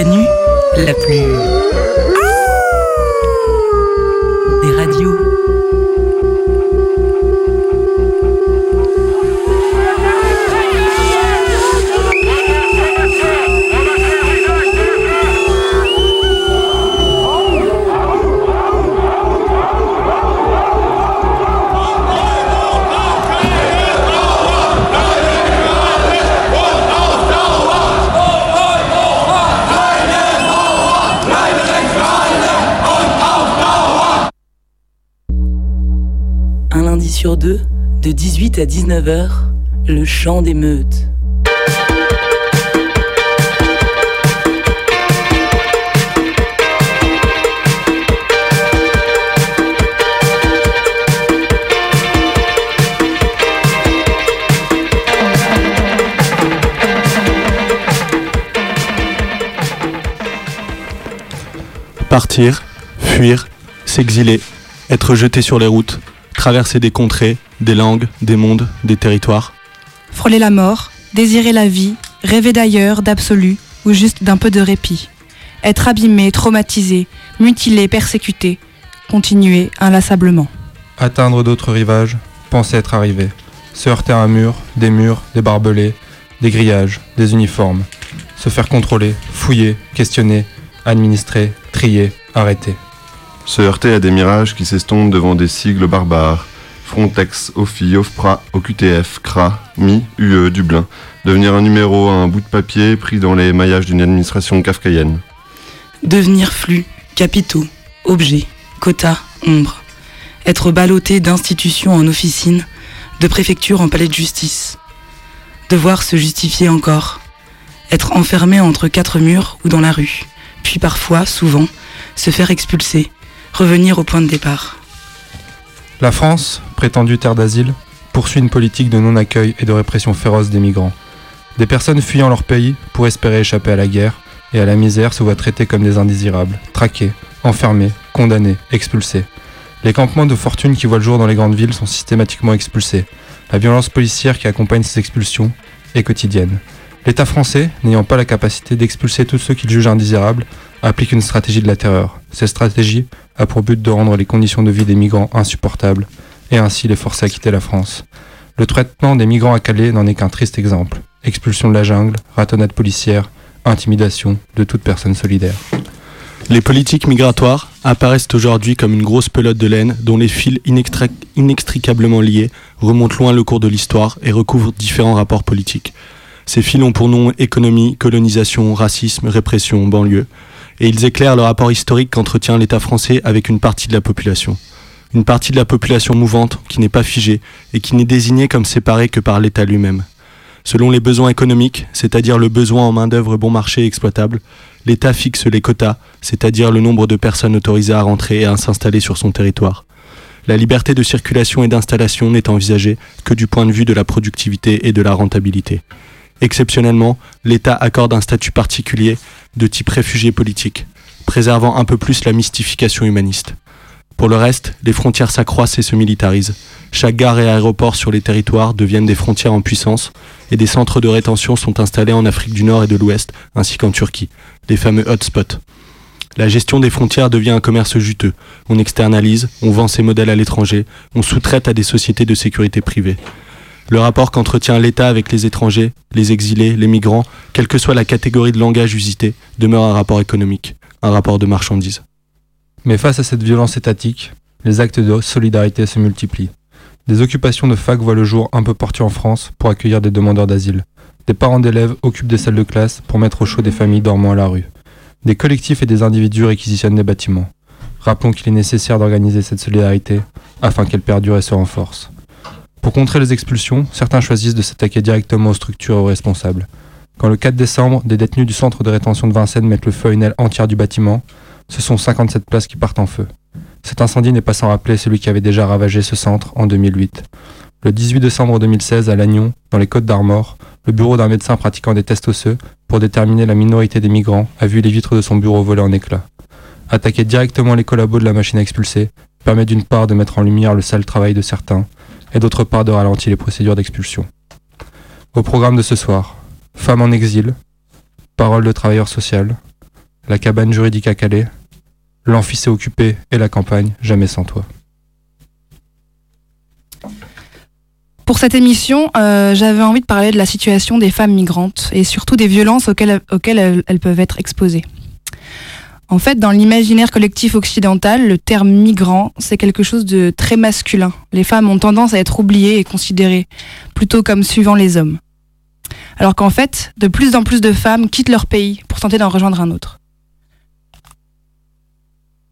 Canu, la plus. À 19h, le chant des meutes. Partir, fuir, s'exiler, être jeté sur les routes, traverser des contrées, des langues, des mondes, des territoires. Frôler la mort, désirer la vie, rêver d'ailleurs, d'absolu, ou juste d'un peu de répit. Être abîmé, traumatisé, mutilé, persécuté. Continuer inlassablement. Atteindre d'autres rivages, penser être arrivé. Se heurter à un mur, des murs, des barbelés, des grillages, des uniformes. Se faire contrôler, fouiller, questionner, administrer, trier, arrêter. Se heurter à des mirages qui s'estompent devant des sigles barbares. Frontex, OFI, OFPRA, OQTF, CRA, MI, UE, Dublin. Devenir un numéro à un bout de papier pris dans les maillages d'une administration kafkaïenne. Devenir flux, capitaux, objets, quotas, ombres. Être ballotté d'institutions en officine, de préfecture en palais de justice. Devoir se justifier encore. Être enfermé entre quatre murs ou dans la rue. Puis parfois, souvent, se faire expulser. Revenir au point de départ. La France, prétendue terre d'asile, poursuit une politique de non-accueil et de répression féroce des migrants. Des personnes fuyant leur pays pour espérer échapper à la guerre et à la misère se voient traitées comme des indésirables, traquées, enfermées, condamnées, expulsées. Les campements de fortune qui voient le jour dans les grandes villes sont systématiquement expulsés. La violence policière qui accompagne ces expulsions est quotidienne. L'État français, n'ayant pas la capacité d'expulser tous ceux qu'il juge indésirables, applique une stratégie de la terreur. Cette stratégie a pour but de rendre les conditions de vie des migrants insupportables et ainsi les forcer à quitter la France. Le traitement des migrants à Calais n'en est qu'un triste exemple. Expulsion de la jungle, ratonnade policière, intimidation de toute personne solidaire. Les politiques migratoires apparaissent aujourd'hui comme une grosse pelote de laine dont les fils inextricablement liés remontent loin le cours de l'histoire et recouvrent différents rapports politiques. Ces fils ont pour nom économie, colonisation, racisme, répression, banlieue, et ils éclairent le rapport historique qu'entretient l'État français avec une partie de la population. Une partie de la population mouvante qui n'est pas figée et qui n'est désignée comme séparée que par l'État lui-même. Selon les besoins économiques, c'est-à-dire le besoin en main-d'œuvre bon marché et exploitable, l'État fixe les quotas, c'est-à-dire le nombre de personnes autorisées à rentrer et à s'installer sur son territoire. La liberté de circulation et d'installation n'est envisagée que du point de vue de la productivité et de la rentabilité. Exceptionnellement, l'État accorde un statut particulier de type réfugié politique, préservant un peu plus la mystification humaniste. Pour le reste, les frontières s'accroissent et se militarisent. Chaque gare et aéroport sur les territoires deviennent des frontières en puissance et des centres de rétention sont installés en Afrique du Nord et de l'Ouest, ainsi qu'en Turquie, les fameux hotspots. La gestion des frontières devient un commerce juteux. On externalise, on vend ses modèles à l'étranger, on sous-traite à des sociétés de sécurité privée. Le rapport qu'entretient l'État avec les étrangers, les exilés, les migrants, quelle que soit la catégorie de langage usité, demeure un rapport économique, un rapport de marchandise. Mais face à cette violence étatique, les actes de solidarité se multiplient. Des occupations de fac voient le jour un peu partout en France pour accueillir des demandeurs d'asile. Des parents d'élèves occupent des salles de classe pour mettre au chaud des familles dormant à la rue. Des collectifs et des individus réquisitionnent des bâtiments. Rappelons qu'il est nécessaire d'organiser cette solidarité afin qu'elle perdure et se renforce. Pour contrer les expulsions, certains choisissent de s'attaquer directement aux structures responsables. Quand le 4 décembre, des détenus du centre de rétention de Vincennes mettent le feu à une aile entière du bâtiment, ce sont 57 places qui partent en feu. Cet incendie n'est pas sans rappeler celui qui avait déjà ravagé ce centre en 2008. Le 18 décembre 2016, à Lannion, dans les Côtes d'Armor, le bureau d'un médecin pratiquant des tests osseux pour déterminer la minorité des migrants a vu les vitres de son bureau voler en éclats. Attaquer directement les collabos de la machine à expulser permet d'une part de mettre en lumière le sale travail de certains, et d'autre part de ralentir les procédures d'expulsion. Au programme de ce soir, femmes en exil, parole de travailleur social, la cabane juridique à Calais, l'amphi s'est occupé et la campagne, jamais sans toi. Pour cette émission, euh, j'avais envie de parler de la situation des femmes migrantes et surtout des violences auxquelles, auxquelles elles, elles peuvent être exposées. En fait, dans l'imaginaire collectif occidental, le terme migrant, c'est quelque chose de très masculin. Les femmes ont tendance à être oubliées et considérées plutôt comme suivant les hommes. Alors qu'en fait, de plus en plus de femmes quittent leur pays pour tenter d'en rejoindre un autre.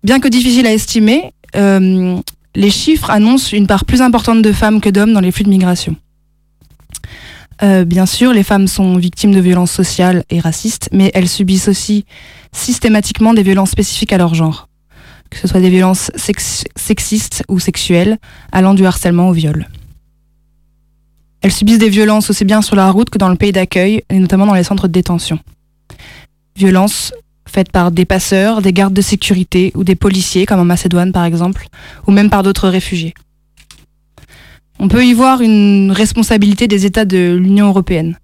Bien que difficile à estimer, euh, les chiffres annoncent une part plus importante de femmes que d'hommes dans les flux de migration. Euh, bien sûr, les femmes sont victimes de violences sociales et racistes, mais elles subissent aussi systématiquement des violences spécifiques à leur genre, que ce soit des violences sex sexistes ou sexuelles, allant du harcèlement au viol. Elles subissent des violences aussi bien sur la route que dans le pays d'accueil, et notamment dans les centres de détention. Violences faites par des passeurs, des gardes de sécurité ou des policiers, comme en Macédoine par exemple, ou même par d'autres réfugiés. On peut y voir une responsabilité des États de l'Union européenne.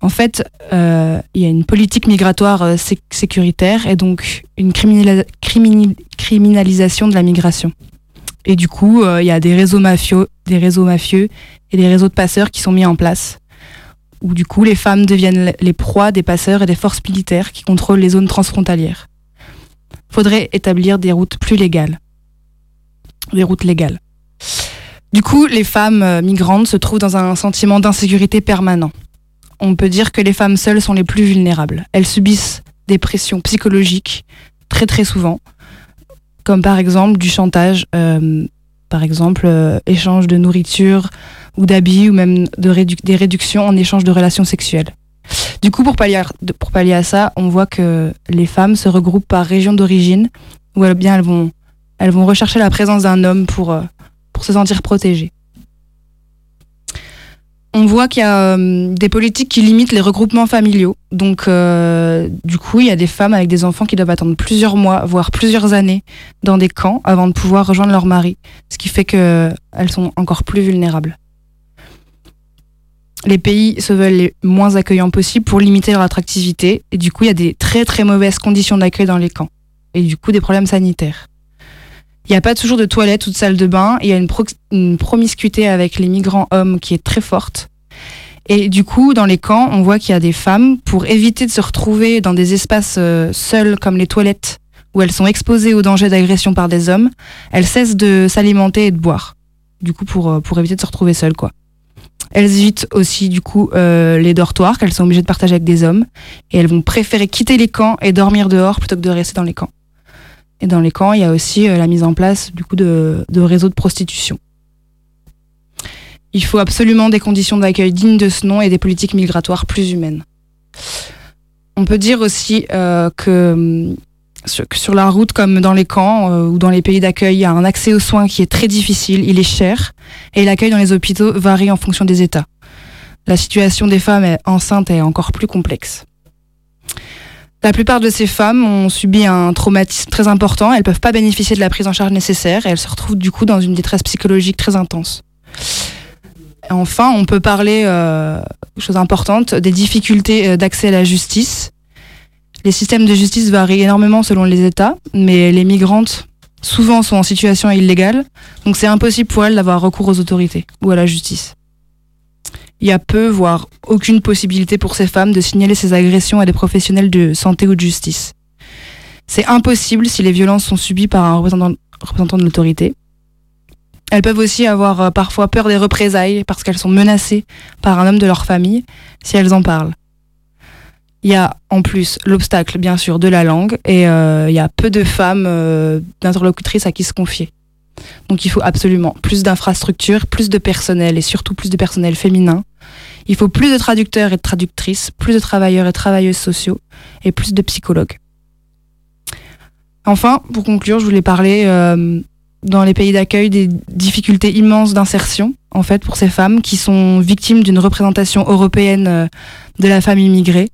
En fait, euh, il y a une politique migratoire euh, sé sécuritaire et donc une criminali criminali criminalisation de la migration. Et du coup, euh, il y a des réseaux mafieux, des réseaux mafieux et des réseaux de passeurs qui sont mis en place. Où du coup, les femmes deviennent les proies des passeurs et des forces militaires qui contrôlent les zones transfrontalières. Faudrait établir des routes plus légales. Des routes légales. Du coup, les femmes euh, migrantes se trouvent dans un sentiment d'insécurité permanent. On peut dire que les femmes seules sont les plus vulnérables. Elles subissent des pressions psychologiques très très souvent, comme par exemple du chantage, euh, par exemple euh, échange de nourriture ou d'habits ou même des réductions en échange de relations sexuelles. Du coup, pour pallier, pour pallier à ça, on voit que les femmes se regroupent par région d'origine, elles, bien, elles, vont, elles vont rechercher la présence d'un homme pour, se sentir protégées. On voit qu'il y a euh, des politiques qui limitent les regroupements familiaux. Donc, euh, du coup, il y a des femmes avec des enfants qui doivent attendre plusieurs mois, voire plusieurs années, dans des camps avant de pouvoir rejoindre leur mari. Ce qui fait qu'elles sont encore plus vulnérables. Les pays se veulent les moins accueillants possibles pour limiter leur attractivité. Et du coup, il y a des très très mauvaises conditions d'accueil dans les camps. Et du coup, des problèmes sanitaires. Il n'y a pas toujours de toilettes ou de salle de bain. Il y a une, pro une, promiscuité avec les migrants hommes qui est très forte. Et du coup, dans les camps, on voit qu'il y a des femmes, pour éviter de se retrouver dans des espaces euh, seuls comme les toilettes, où elles sont exposées au danger d'agression par des hommes, elles cessent de s'alimenter et de boire. Du coup, pour, pour éviter de se retrouver seules, quoi. Elles évitent aussi, du coup, euh, les dortoirs qu'elles sont obligées de partager avec des hommes. Et elles vont préférer quitter les camps et dormir dehors plutôt que de rester dans les camps. Et dans les camps, il y a aussi euh, la mise en place du coup de, réseaux de prostitution. Il faut absolument des conditions d'accueil dignes de ce nom et des politiques migratoires plus humaines. On peut dire aussi euh, que sur, sur, la route comme dans les camps euh, ou dans les pays d'accueil, il y a un accès aux soins qui est très difficile, il est cher, et l'accueil dans les hôpitaux varie en fonction des États. La situation des femmes enceintes est encore plus complexe. La plupart de ces femmes ont subi un traumatisme très important, elles peuvent pas bénéficier de la prise en charge nécessaire et elles se retrouvent du coup dans une détresse psychologique très intense. Enfin, on peut parler, euh, chose importante, des difficultés d'accès à la justice. Les systèmes de justice varient énormément selon les États, mais les migrantes souvent sont en situation illégale, donc c'est impossible pour elles d'avoir recours aux autorités ou à la justice il y a peu, voire aucune possibilité pour ces femmes de signaler ces agressions à des professionnels de santé ou de justice. C'est impossible si les violences sont subies par un représentant, de l'autorité. Elles peuvent aussi avoir euh, parfois peur des représailles parce qu'elles sont menacées par un homme de leur famille si elles en parlent. Il y a en plus l'obstacle, bien sûr, de la langue et euh, il y a peu de femmes euh, d'interlocutrices à qui se confier. Donc il faut absolument plus d'infrastructures, plus de personnel et surtout plus de personnel féminin. Il faut plus de traducteurs et de traductrices, plus de travailleurs et travailleuses sociaux et plus de psychologues. Enfin, pour conclure, je voulais parler euh, dans les pays d'accueil des difficultés immenses d'insertion, en fait, pour ces femmes qui sont victimes d'une représentation européenne euh, de la femme immigrée,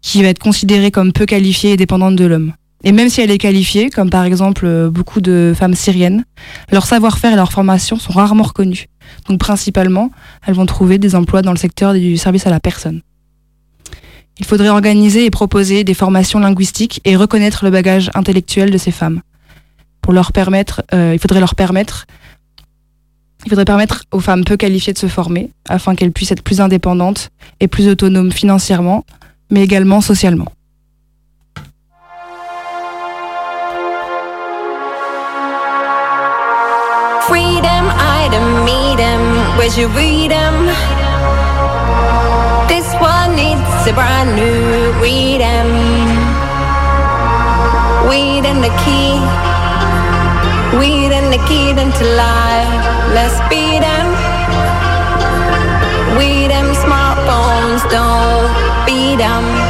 qui va être considérée comme peu qualifiée et dépendante de l'homme. Et même si elle est qualifiée, comme par exemple euh, beaucoup de femmes syriennes, leur savoir-faire et leur formation sont rarement reconnus. Donc principalement, elles vont trouver des emplois dans le secteur du service à la personne. Il faudrait organiser et proposer des formations linguistiques et reconnaître le bagage intellectuel de ces femmes. Pour leur permettre, euh, il faudrait leur permettre, il faudrait permettre aux femmes peu qualifiées de se former afin qu'elles puissent être plus indépendantes et plus autonomes financièrement, mais également socialement. freedom, I don't meet him. Where's your freedom? This one needs a brand new freedom. Weed and the key, weed and the key to lie. Let's beat them. Weed them smartphones, don't beat them.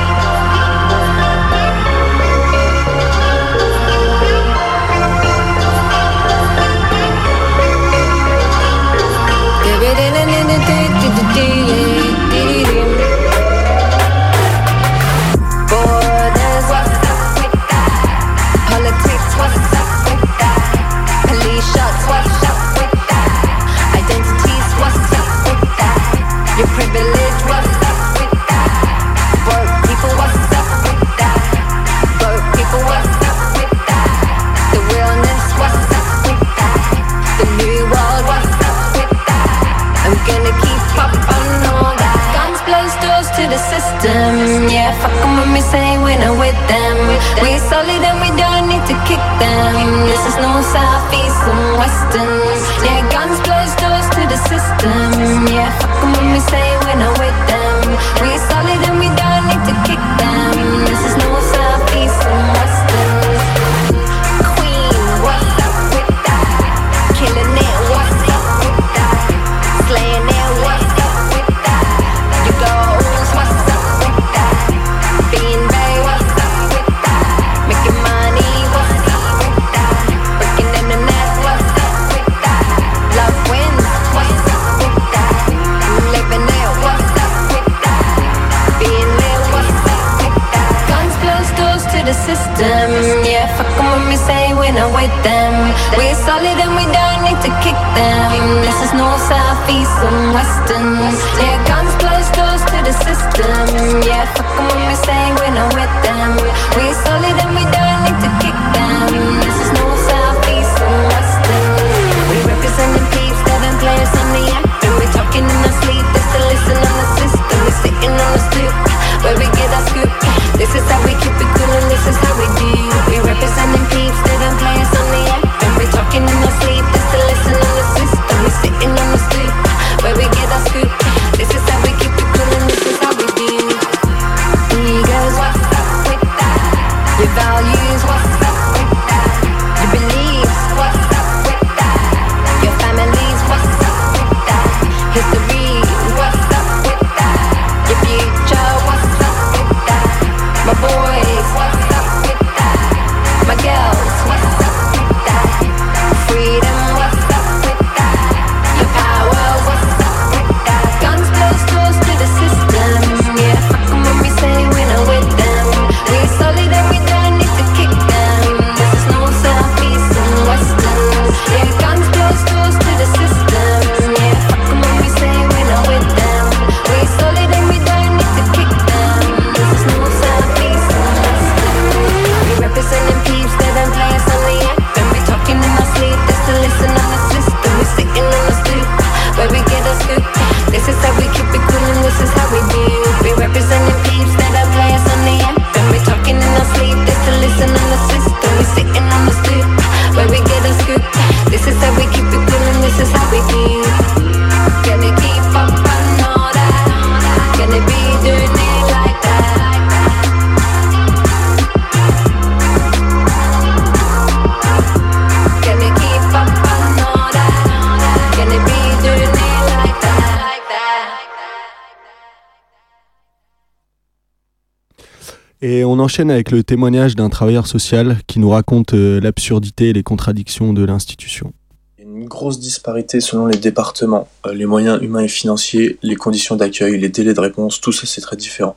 enchaîne avec le témoignage d'un travailleur social qui nous raconte euh, l'absurdité et les contradictions de l'institution. Une grosse disparité selon les départements, euh, les moyens humains et financiers, les conditions d'accueil, les délais de réponse, tout ça c'est très différent.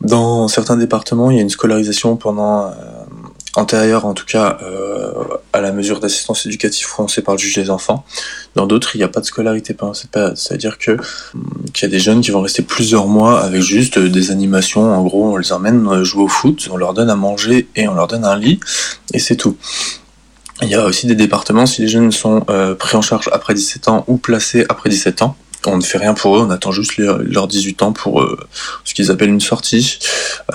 Dans certains départements, il y a une scolarisation pendant euh, antérieures en tout cas euh, à la mesure d'assistance éducative prononcée par le juge des enfants. Dans d'autres, il n'y a pas de scolarité pendant cette période. C'est-à-dire que hum, qu'il y a des jeunes qui vont rester plusieurs mois avec juste des animations. En gros, on les emmène euh, jouer au foot, on leur donne à manger et on leur donne un lit et c'est tout. Il y a aussi des départements, si les jeunes sont euh, pris en charge après 17 ans ou placés après 17 ans, on ne fait rien pour eux, on attend juste leur, leurs 18 ans pour euh, ce qu'ils appellent une sortie,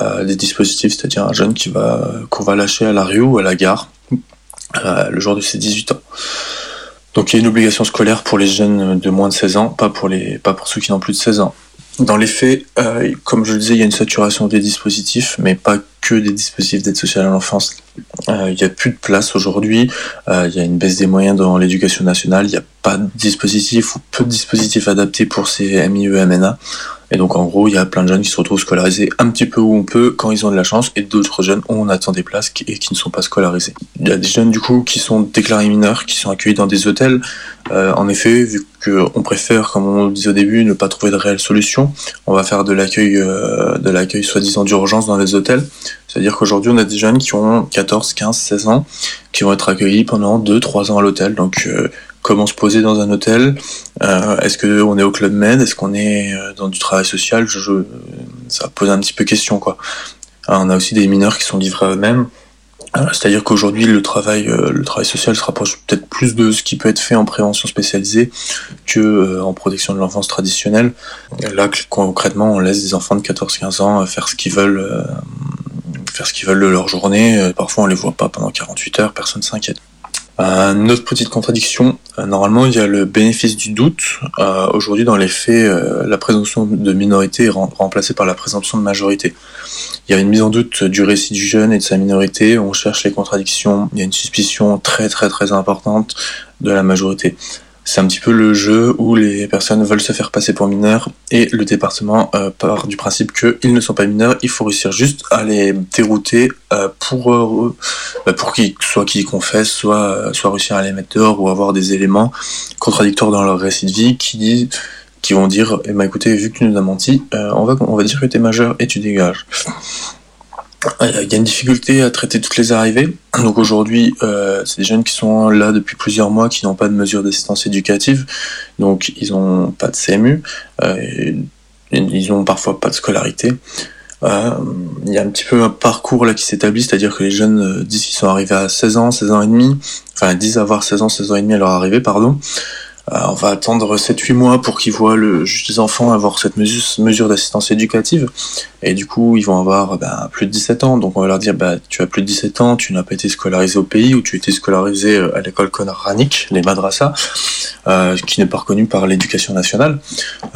euh, des dispositifs, c'est-à-dire un jeune qui va qu'on va lâcher à la rue ou à la gare euh, le jour de ses 18 ans. Donc il y a une obligation scolaire pour les jeunes de moins de 16 ans, pas pour les pas pour ceux qui n'ont plus de 16 ans. Dans les faits, euh, comme je le disais, il y a une saturation des dispositifs, mais pas que des dispositifs d'aide sociale à l'enfance. Euh, il n'y a plus de place aujourd'hui, euh, il y a une baisse des moyens dans l'éducation nationale, il n'y a pas de dispositifs ou peu de dispositifs adaptés pour ces MIE, MNA. Et donc en gros, il y a plein de jeunes qui se retrouvent scolarisés un petit peu où on peut quand ils ont de la chance, et d'autres jeunes où on attend des places et qui ne sont pas scolarisés. Il y a des jeunes du coup qui sont déclarés mineurs, qui sont accueillis dans des hôtels. Euh, en effet, vu qu'on préfère, comme on le disait au début, ne pas trouver de réelle solution, on va faire de l'accueil, euh, de l'accueil soi-disant d'urgence dans les hôtels. C'est-à-dire qu'aujourd'hui, on a des jeunes qui ont 14, 15, 16 ans, qui vont être accueillis pendant 2, 3 ans à l'hôtel. Donc, euh, comment se poser dans un hôtel? Euh, Est-ce qu'on est au Club Med? Est-ce qu'on est euh, dans du travail social? Je, Ça pose un petit peu question, quoi. Alors, on a aussi des mineurs qui sont livrés à eux-mêmes. C'est-à-dire qu'aujourd'hui, le travail, le travail social se rapproche peut-être plus de ce qui peut être fait en prévention spécialisée que en protection de l'enfance traditionnelle. Là, concrètement, on laisse des enfants de 14-15 ans faire ce qu'ils veulent, faire ce qu'ils veulent de leur journée. Euh, Parfois, on les voit pas pendant 48 heures, personne s'inquiète. Une autre petite contradiction, euh, normalement il y a le bénéfice du doute. Euh, Aujourd'hui dans les faits, la présomption de minorité est rem- remplacée par la présomption de majorité. Il y a une mise en doute du récit du jeune et de sa minorité, on cherche les contradictions, il y a une suspicion très très très importante de la majorité. C'est un petit peu le jeu où les personnes veulent se faire passer pour mineurs et le département euh, part du principe qu'ils ne sont pas mineurs, il faut réussir juste à les dérouter euh, pour, euh, pour qu'ils soit qu'ils confessent, soit, soit réussir à les mettre dehors ou avoir des éléments contradictoires dans leur récit de vie qui qui vont dire eh ben écoutez vu que tu nous as menti on va on va dire que tu es majeur et tu dégages il y a une difficulté à traiter toutes les arrivées. Donc aujourd'hui, euh, c'est des jeunes qui sont là depuis plusieurs mois, qui n'ont pas de mesures d'assistance éducative, donc ils n'ont pas de CMU, euh, ils ont parfois pas de scolarité. Euh, il y a un petit peu un parcours là qui s'établit, c'est-à-dire que les jeunes disent qu'ils sont arrivés à 16 ans, 16 ans et demi, enfin disent avoir 16 ans, 16 ans et demi à leur arrivée, pardon. On va attendre 7-8 mois pour qu'ils voient le juge des enfants avoir cette mesure, mesure d'assistance éducative. Et du coup, ils vont avoir ben, plus de 17 ans. Donc on va leur dire, bah, tu as plus de 17 ans, tu n'as pas été scolarisé au pays, ou tu été scolarisé euh, à l'école coranique, les madrasas, euh, qui n'est pas reconnu par l'éducation nationale.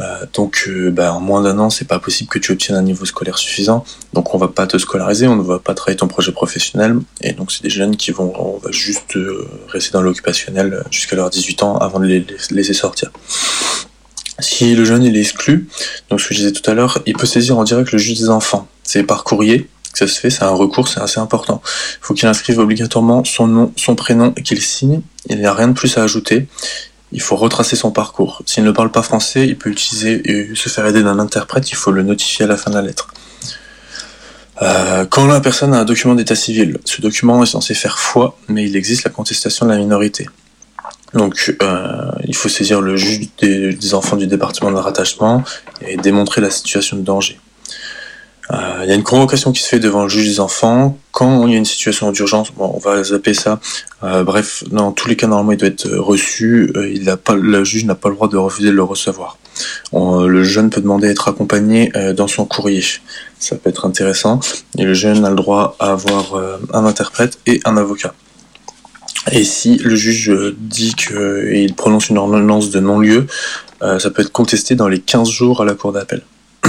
Euh, donc ben, en moins d'un an, c'est pas possible que tu obtiennes un niveau scolaire suffisant. Donc on va pas te scolariser, on ne va pas travailler ton projet professionnel. Et donc c'est des jeunes qui vont on va juste rester dans l'occupationnel jusqu'à leurs 18 ans avant de les laisser sortir. Si le jeune il est exclu, donc ce que je disais tout à l'heure, il peut saisir en direct le juge des enfants. C'est par courrier que ça se fait, c'est un recours, c'est assez important. Il faut qu'il inscrive obligatoirement son nom, son prénom et qu'il signe. Il n'y a rien de plus à ajouter. Il faut retracer son parcours. S'il ne parle pas français, il peut utiliser et se faire aider d'un interprète, il faut le notifier à la fin de la lettre. Euh, quand la personne a un document d'état civil, ce document est censé faire foi, mais il existe la contestation de la minorité. Donc, euh, il faut saisir le juge des, enfants du département de rattachement et démontrer la situation de danger. Euh, Il y a une convocation qui se fait devant le juge des enfants quand il y a une situation d'urgence. Bon, on va zapper ça. Euh, bref, dans tous les cas, normalement, il doit être reçu. Il pas, le juge n'a pas le droit de refuser de le recevoir. Le jeune peut demander à être accompagné dans son courrier. Ça peut être intéressant. Et le jeune a le droit à avoir un interprète et un avocat. Et si le juge euh, dit qu'il prononce une ordonnance de non-lieu, euh, ça peut être contesté dans les 15 jours à la cour d'appel.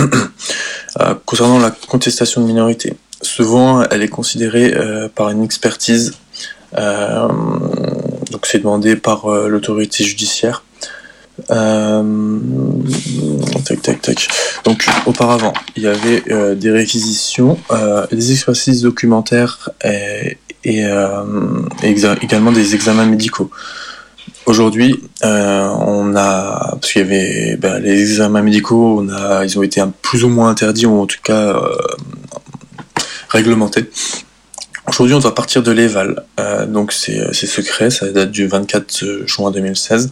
Euh, concernant la contestation de minorité, souvent elle est considérée euh, par une expertise, euh, donc c'est demandé par euh, l'autorité judiciaire. Euh, tac tac tac. Donc auparavant, il y avait euh, des réquisitions, euh, des exercices documentaires et, et, euh, également des examens médicaux. Aujourd'hui, euh, on a parce qu'il y avait ben, les examens médicaux, ils ont été plus ou moins interdits ou en tout cas euh, réglementés. Aujourd'hui, on doit partir de l'éval. Euh, donc c'est secret, ça date du 24 juin 2016.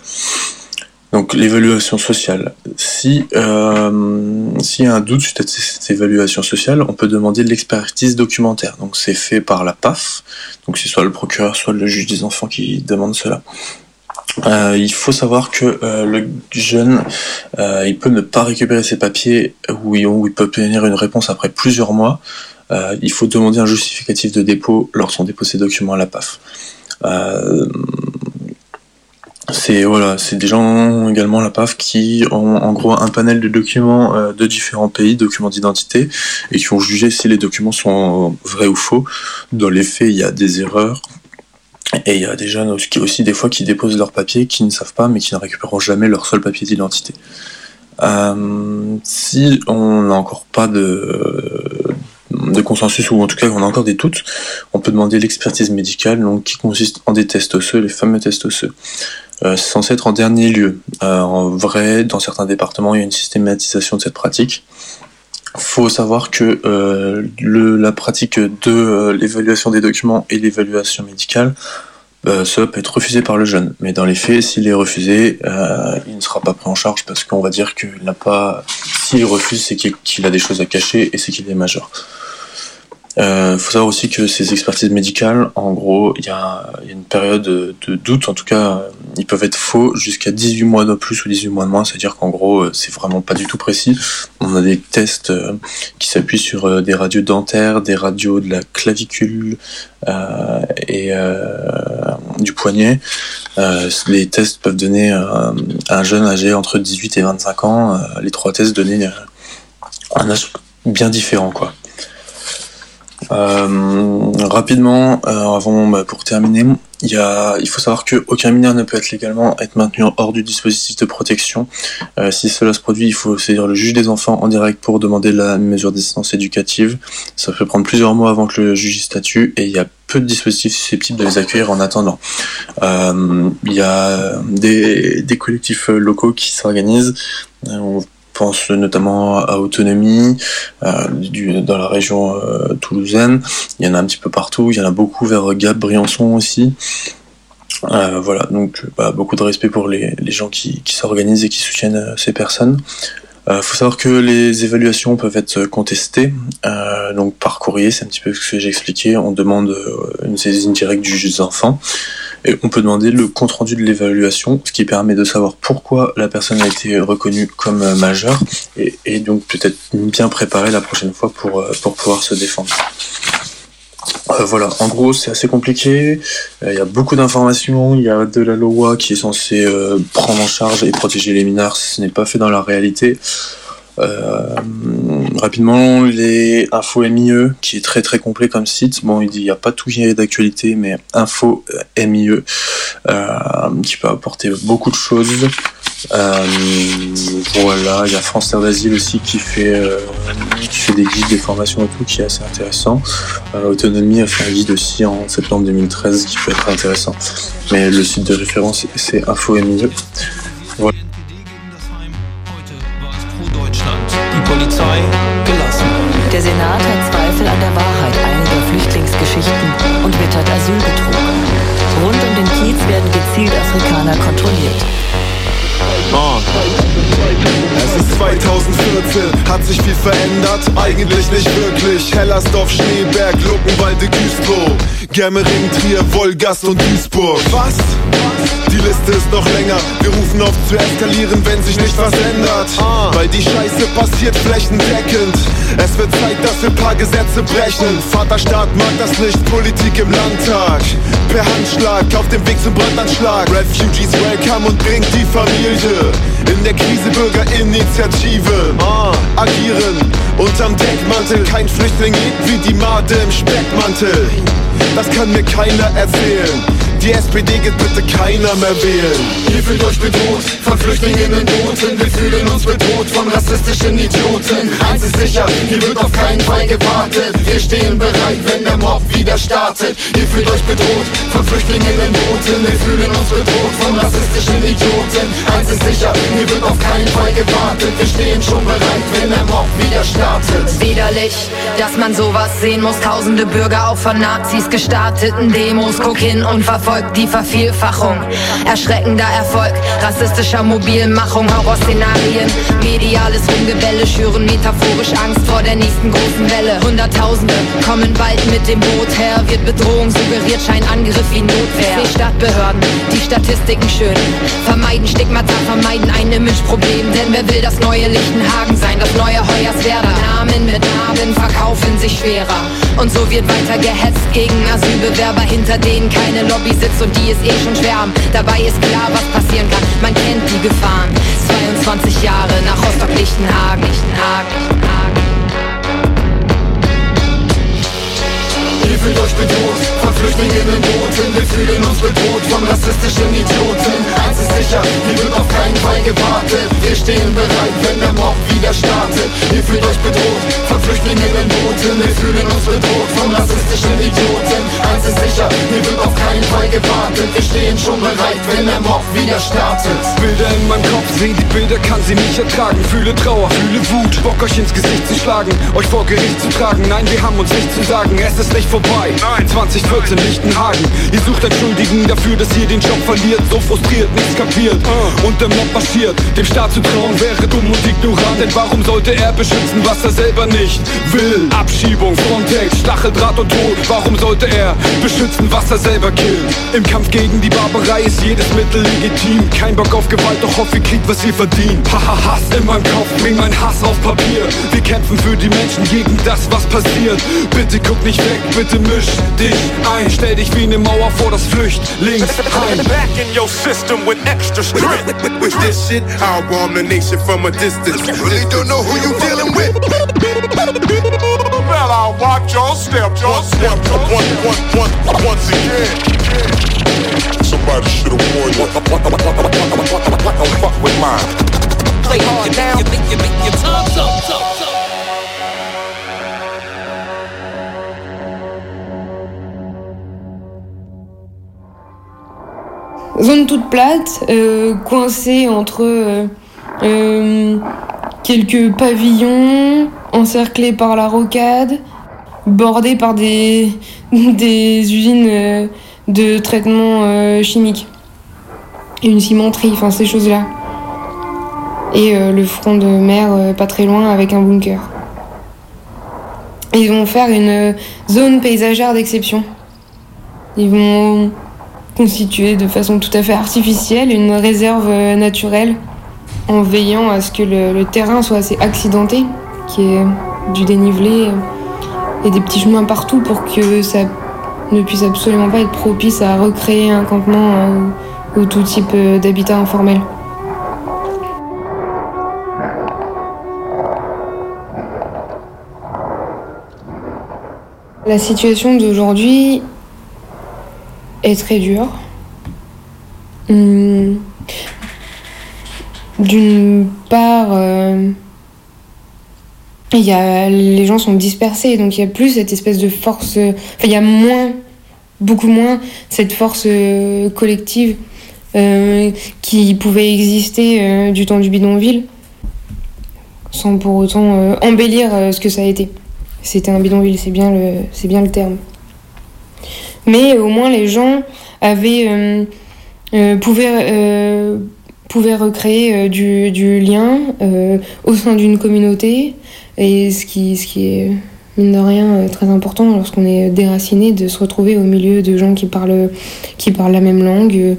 Donc l'évaluation sociale. Si euh, s'il y a un doute sur cette, cette évaluation sociale, on peut demander de l'expertise documentaire. Donc c'est fait par la PAF. Donc c'est soit le procureur, soit le juge des enfants qui demande cela. Euh, il faut savoir que euh, le jeune, euh, il peut ne pas récupérer ses papiers ou il, ou il peut obtenir une réponse après plusieurs mois. Euh, il faut demander un justificatif de dépôt lorsqu'on dépose ses documents à la PAF. Euh, c'est voilà, c'est des gens également la PAF qui ont en gros un panel de documents euh, de différents pays, documents d'identité, et qui ont jugé si les documents sont vrais ou faux. Dans les faits, il y a des erreurs, et il y a des jeunes aussi, aussi des fois qui déposent leurs papiers, qui ne savent pas, mais qui ne récupéreront jamais leur seul papier d'identité. Euh, si on n'a encore pas de, de consensus, ou en tout cas on a encore des doutes, on peut demander l'expertise médicale, donc qui consiste en des tests osseux, les fameux tests osseux. Euh, c'est censé être en dernier lieu. Euh, en vrai, dans certains départements, il y a une systématisation de cette pratique. faut savoir que euh, la pratique de l'évaluation des documents et l'évaluation médicale, cela peut être refusé par le jeune. Mais dans les faits, s'il est refusé, il ne sera pas pris en charge parce qu'on va dire qu'il n'a pas. S'il refuse, c'est qu'il a des choses à cacher et c'est qu'il est majeur. Il euh, faut savoir aussi que ces expertises médicales, en gros, il y, a une période de, doute, en tout cas, euh, ils peuvent être faux jusqu'à 18 mois de plus ou 18 mois de moins, c'est-à-dire qu'en gros, euh, c'est vraiment pas du tout précis. On a des tests qui s'appuient sur des radios dentaires, des radios de la clavicule et du poignet. Les tests peuvent donner à un jeune âgé entre 18 et 25 ans, les trois tests euh, un âge bien différent, quoi. Euh, rapidement, euh, avant bah, pour terminer, il, y a, il faut savoir que aucun mineur ne peut être légalement être maintenu hors du dispositif de protection. Euh, si cela se produit, il faut saisir le juge des enfants en direct pour demander la mesure d'assistance éducative. Ça peut prendre plusieurs mois avant que le juge y statue et il y a peu de dispositifs susceptibles de les accueillir en attendant. Euh, il y a des, des collectifs locaux qui s'organisent. Euh, pense notamment à Autonomie, euh, dans la région euh, toulousaine. Il y en a un petit peu partout. Il y en a beaucoup vers Gap, Briançon aussi. Euh, voilà, donc bah, beaucoup de respect pour les, gens qui, qui s'organisent et qui soutiennent ces personnes. Il faut savoir que les évaluations peuvent être contestées, donc par courrier, c'est un petit peu ce que j'ai expliqué. On demande une saisine directe du juge des enfants et on peut demander le compte rendu de l'évaluation, ce qui permet de savoir pourquoi la personne a été reconnue comme euh, majeure et, donc peut-être bien préparer la prochaine fois pour, euh, pour pouvoir se défendre. Euh, voilà, en gros, c'est assez compliqué. Il y a beaucoup d'informations. Il y a de la loi qui est censée prendre en charge et protéger les mineurs. Ce n'est pas fait dans la réalité. Euh, rapidement, les Info MIE, qui est très très complet comme site. Bon, il n'y a pas tout qui est d'actualité, mais Info MIE, euh, qui peut apporter beaucoup de choses. Euh, voilà, il y a France Terre d'Asile aussi qui fait, euh, qui fait des guides, des formations et tout, qui est assez intéressant. Euh, Autonomie a fait un guide aussi en septembre 2013 qui peut être intéressant. Mais le site de référence, c'est Info MIE. Der Senat hat Zweifel an der Wahrheit einiger Flüchtlingsgeschichten und wittert Asylbetrug. Rund um den Kiez werden gezielt Afrikaner kontrolliert. Ah. Es ist 2014, hat sich viel verändert? Eigentlich nicht wirklich. Hellersdorf, Schneeberg, Luckenwalde, Güstrow, Germering, Trier, Wolgast und Duisburg. Was? Die Liste ist noch länger. Wir rufen auf zu eskalieren, wenn sich nicht was ändert. Weil die Scheiße passiert flächendeckend. Es wird Zeit, dass wir paar Gesetze brechen. Vaterstaat mag das nicht, Politik im Landtag. Per Handschlag auf dem Weg zum Brandanschlag. Refugees welcome und bringt die Familie. In der Krise Bürgerinitiative. Agieren unterm Deckmantel. Kein Flüchtling lebt wie die Made im Speckmantel. Das kann mir keiner erzählen. Die SPD geht bitte keiner mehr wählen. Ihr fühlt euch bedroht von Flüchtlingen in Booten. Wir fühlen uns bedroht von rassistischen Idioten. Eins ist sicher, hier wird auf keinen Fall gewartet. Wir stehen bereit, wenn der Mob wieder startet. Ihr fühlt euch bedroht von Flüchtlingen in Booten. Wir fühlen uns bedroht von rassistischen Idioten. Eins ist sicher, hier wird auf keinen Fall gewartet. Wir stehen schon bereit, wenn der Mob wieder startet. Widerlich, dass man sowas sehen muss. Tausende Bürger auch von Nazis gestarteten Demos. Guck hin und verfolgt die Vervielfachung. Erschreckender Erfolg rassistischer Mobilmachung. Horrorszenarien, mediales Rumgebelle schüren metaphorisch Angst vor der nächsten großen Welle. Hunderttausende kommen bald mit dem Boot her. Wird Bedrohung suggeriert, scheint Angriff wie Notwehr. Die Stadtbehörden, die Statistiken schön. Vermeiden Stigmata, vermeiden ein Imageproblem. Denn wer will das neue Lichtenhagen sein, das neue Hoyerswerda? Namen mit Namen verkaufen sich schwerer. Und so wird weiter gehetzt gegen Asylbewerber, hinter denen keine Lobby sitzt und die es eh schon schwer. Dabei ist klar, was passieren kann. Man kennt die Gefahren. 22 Jahre nach Rostock-Lichtenhagen. Lichtenhagen, Lichtenhagen. Ihr fühlt euch bedroht von Flüchtlingen in Booten. Wir fühlen uns bedroht von rassistischen Idioten. Eins ist sicher, hier wird auf keinen Fall gewartet. Wir stehen bereit, wenn der Mob wieder startet. Ihr fühlt euch bedroht von Flüchtlingen in Booten. Wir fühlen uns bedroht von rassistischen Idioten. Eins ist sicher, hier wird auf keinen Fall gewartet. Wir stehen schon bereit, wenn der Mob wieder startet. Bilder in meinem Kopf, seh die Bilder, kann sie nicht ertragen. Fühle Trauer, fühle Wut, Bock euch ins Gesicht zu schlagen, euch vor Gericht zu tragen. Nein, wir haben uns nichts zu sagen, es ist nicht vorbei. Nein, 2014 Lichtenhagen. Ihr sucht einen Schuldigen dafür, dass ihr den Job verliert. So frustriert, nichts kapiert. Und der Mob marschiert. Dem Staat zu trauen wäre dumm und ignorant. Denn warum sollte er beschützen, was er selber nicht will? Abschiebung, Frontex, Stacheldraht und Tod. Warum sollte er beschützen, was er selber killt? Im Kampf gegen die Barbarei ist jedes Mittel legitim. Kein Bock auf Gewalt, doch hofft, ihr kriegt, was ihr verdient. Haha, Hass in meinem Kopf, bring mein Hass auf Papier. Wir kämpfen für die Menschen gegen das, was passiert. Bitte guck nicht weg, bitte misch dich ein. Stell dich wie eine Mauer vor das Flüchtlingsheim. Back in your system with extra strength. With this shit, I'll warm the nation from a distance. Really don't know who you dealing with. Well, I'll watch your step, your step, your Once, once, once, once again. Somebody should have warned you. Don't fuck with mine. Play hard now. You think you make your time up, Zone toute plate, euh, coincée entre euh, euh, quelques pavillons, encerclée par la rocade, bordée par des, des usines de traitement chimique. Et une cimenterie, enfin ces choses-là. Et le front de mer pas très loin avec un bunker. Ils vont faire une zone paysagère d'exception. Ils vont constituer de façon tout à fait artificielle une réserve naturelle en veillant à ce que le, terrain soit assez accidenté, qu'il y ait du dénivelé et des petits chemins partout pour que ça ne puisse absolument pas être propice à recréer un campement euh, ou, ou tout type euh, d'habitat informel. La situation d'aujourd'hui est très dure. Hum, D'une part, euh, y a, les gens sont dispersés, donc il n'y a plus cette espèce de force. Enfin, il y a moins, beaucoup moins cette force euh, collective euh, qui pouvait exister euh, du temps du bidonville, sans pour autant embellir ce que ça a été. C'était un bidonville, c'est bien le, c'est bien le terme. Mais au moins les gens avaient, euh, euh, pouvaient, euh, pouvaient recréer du, lien au sein d'une communauté, et ce qui, ce qui est, mine de rien, très important lorsqu'on est déraciné, de se retrouver au milieu de gens qui parlent, qui parlent la même langue,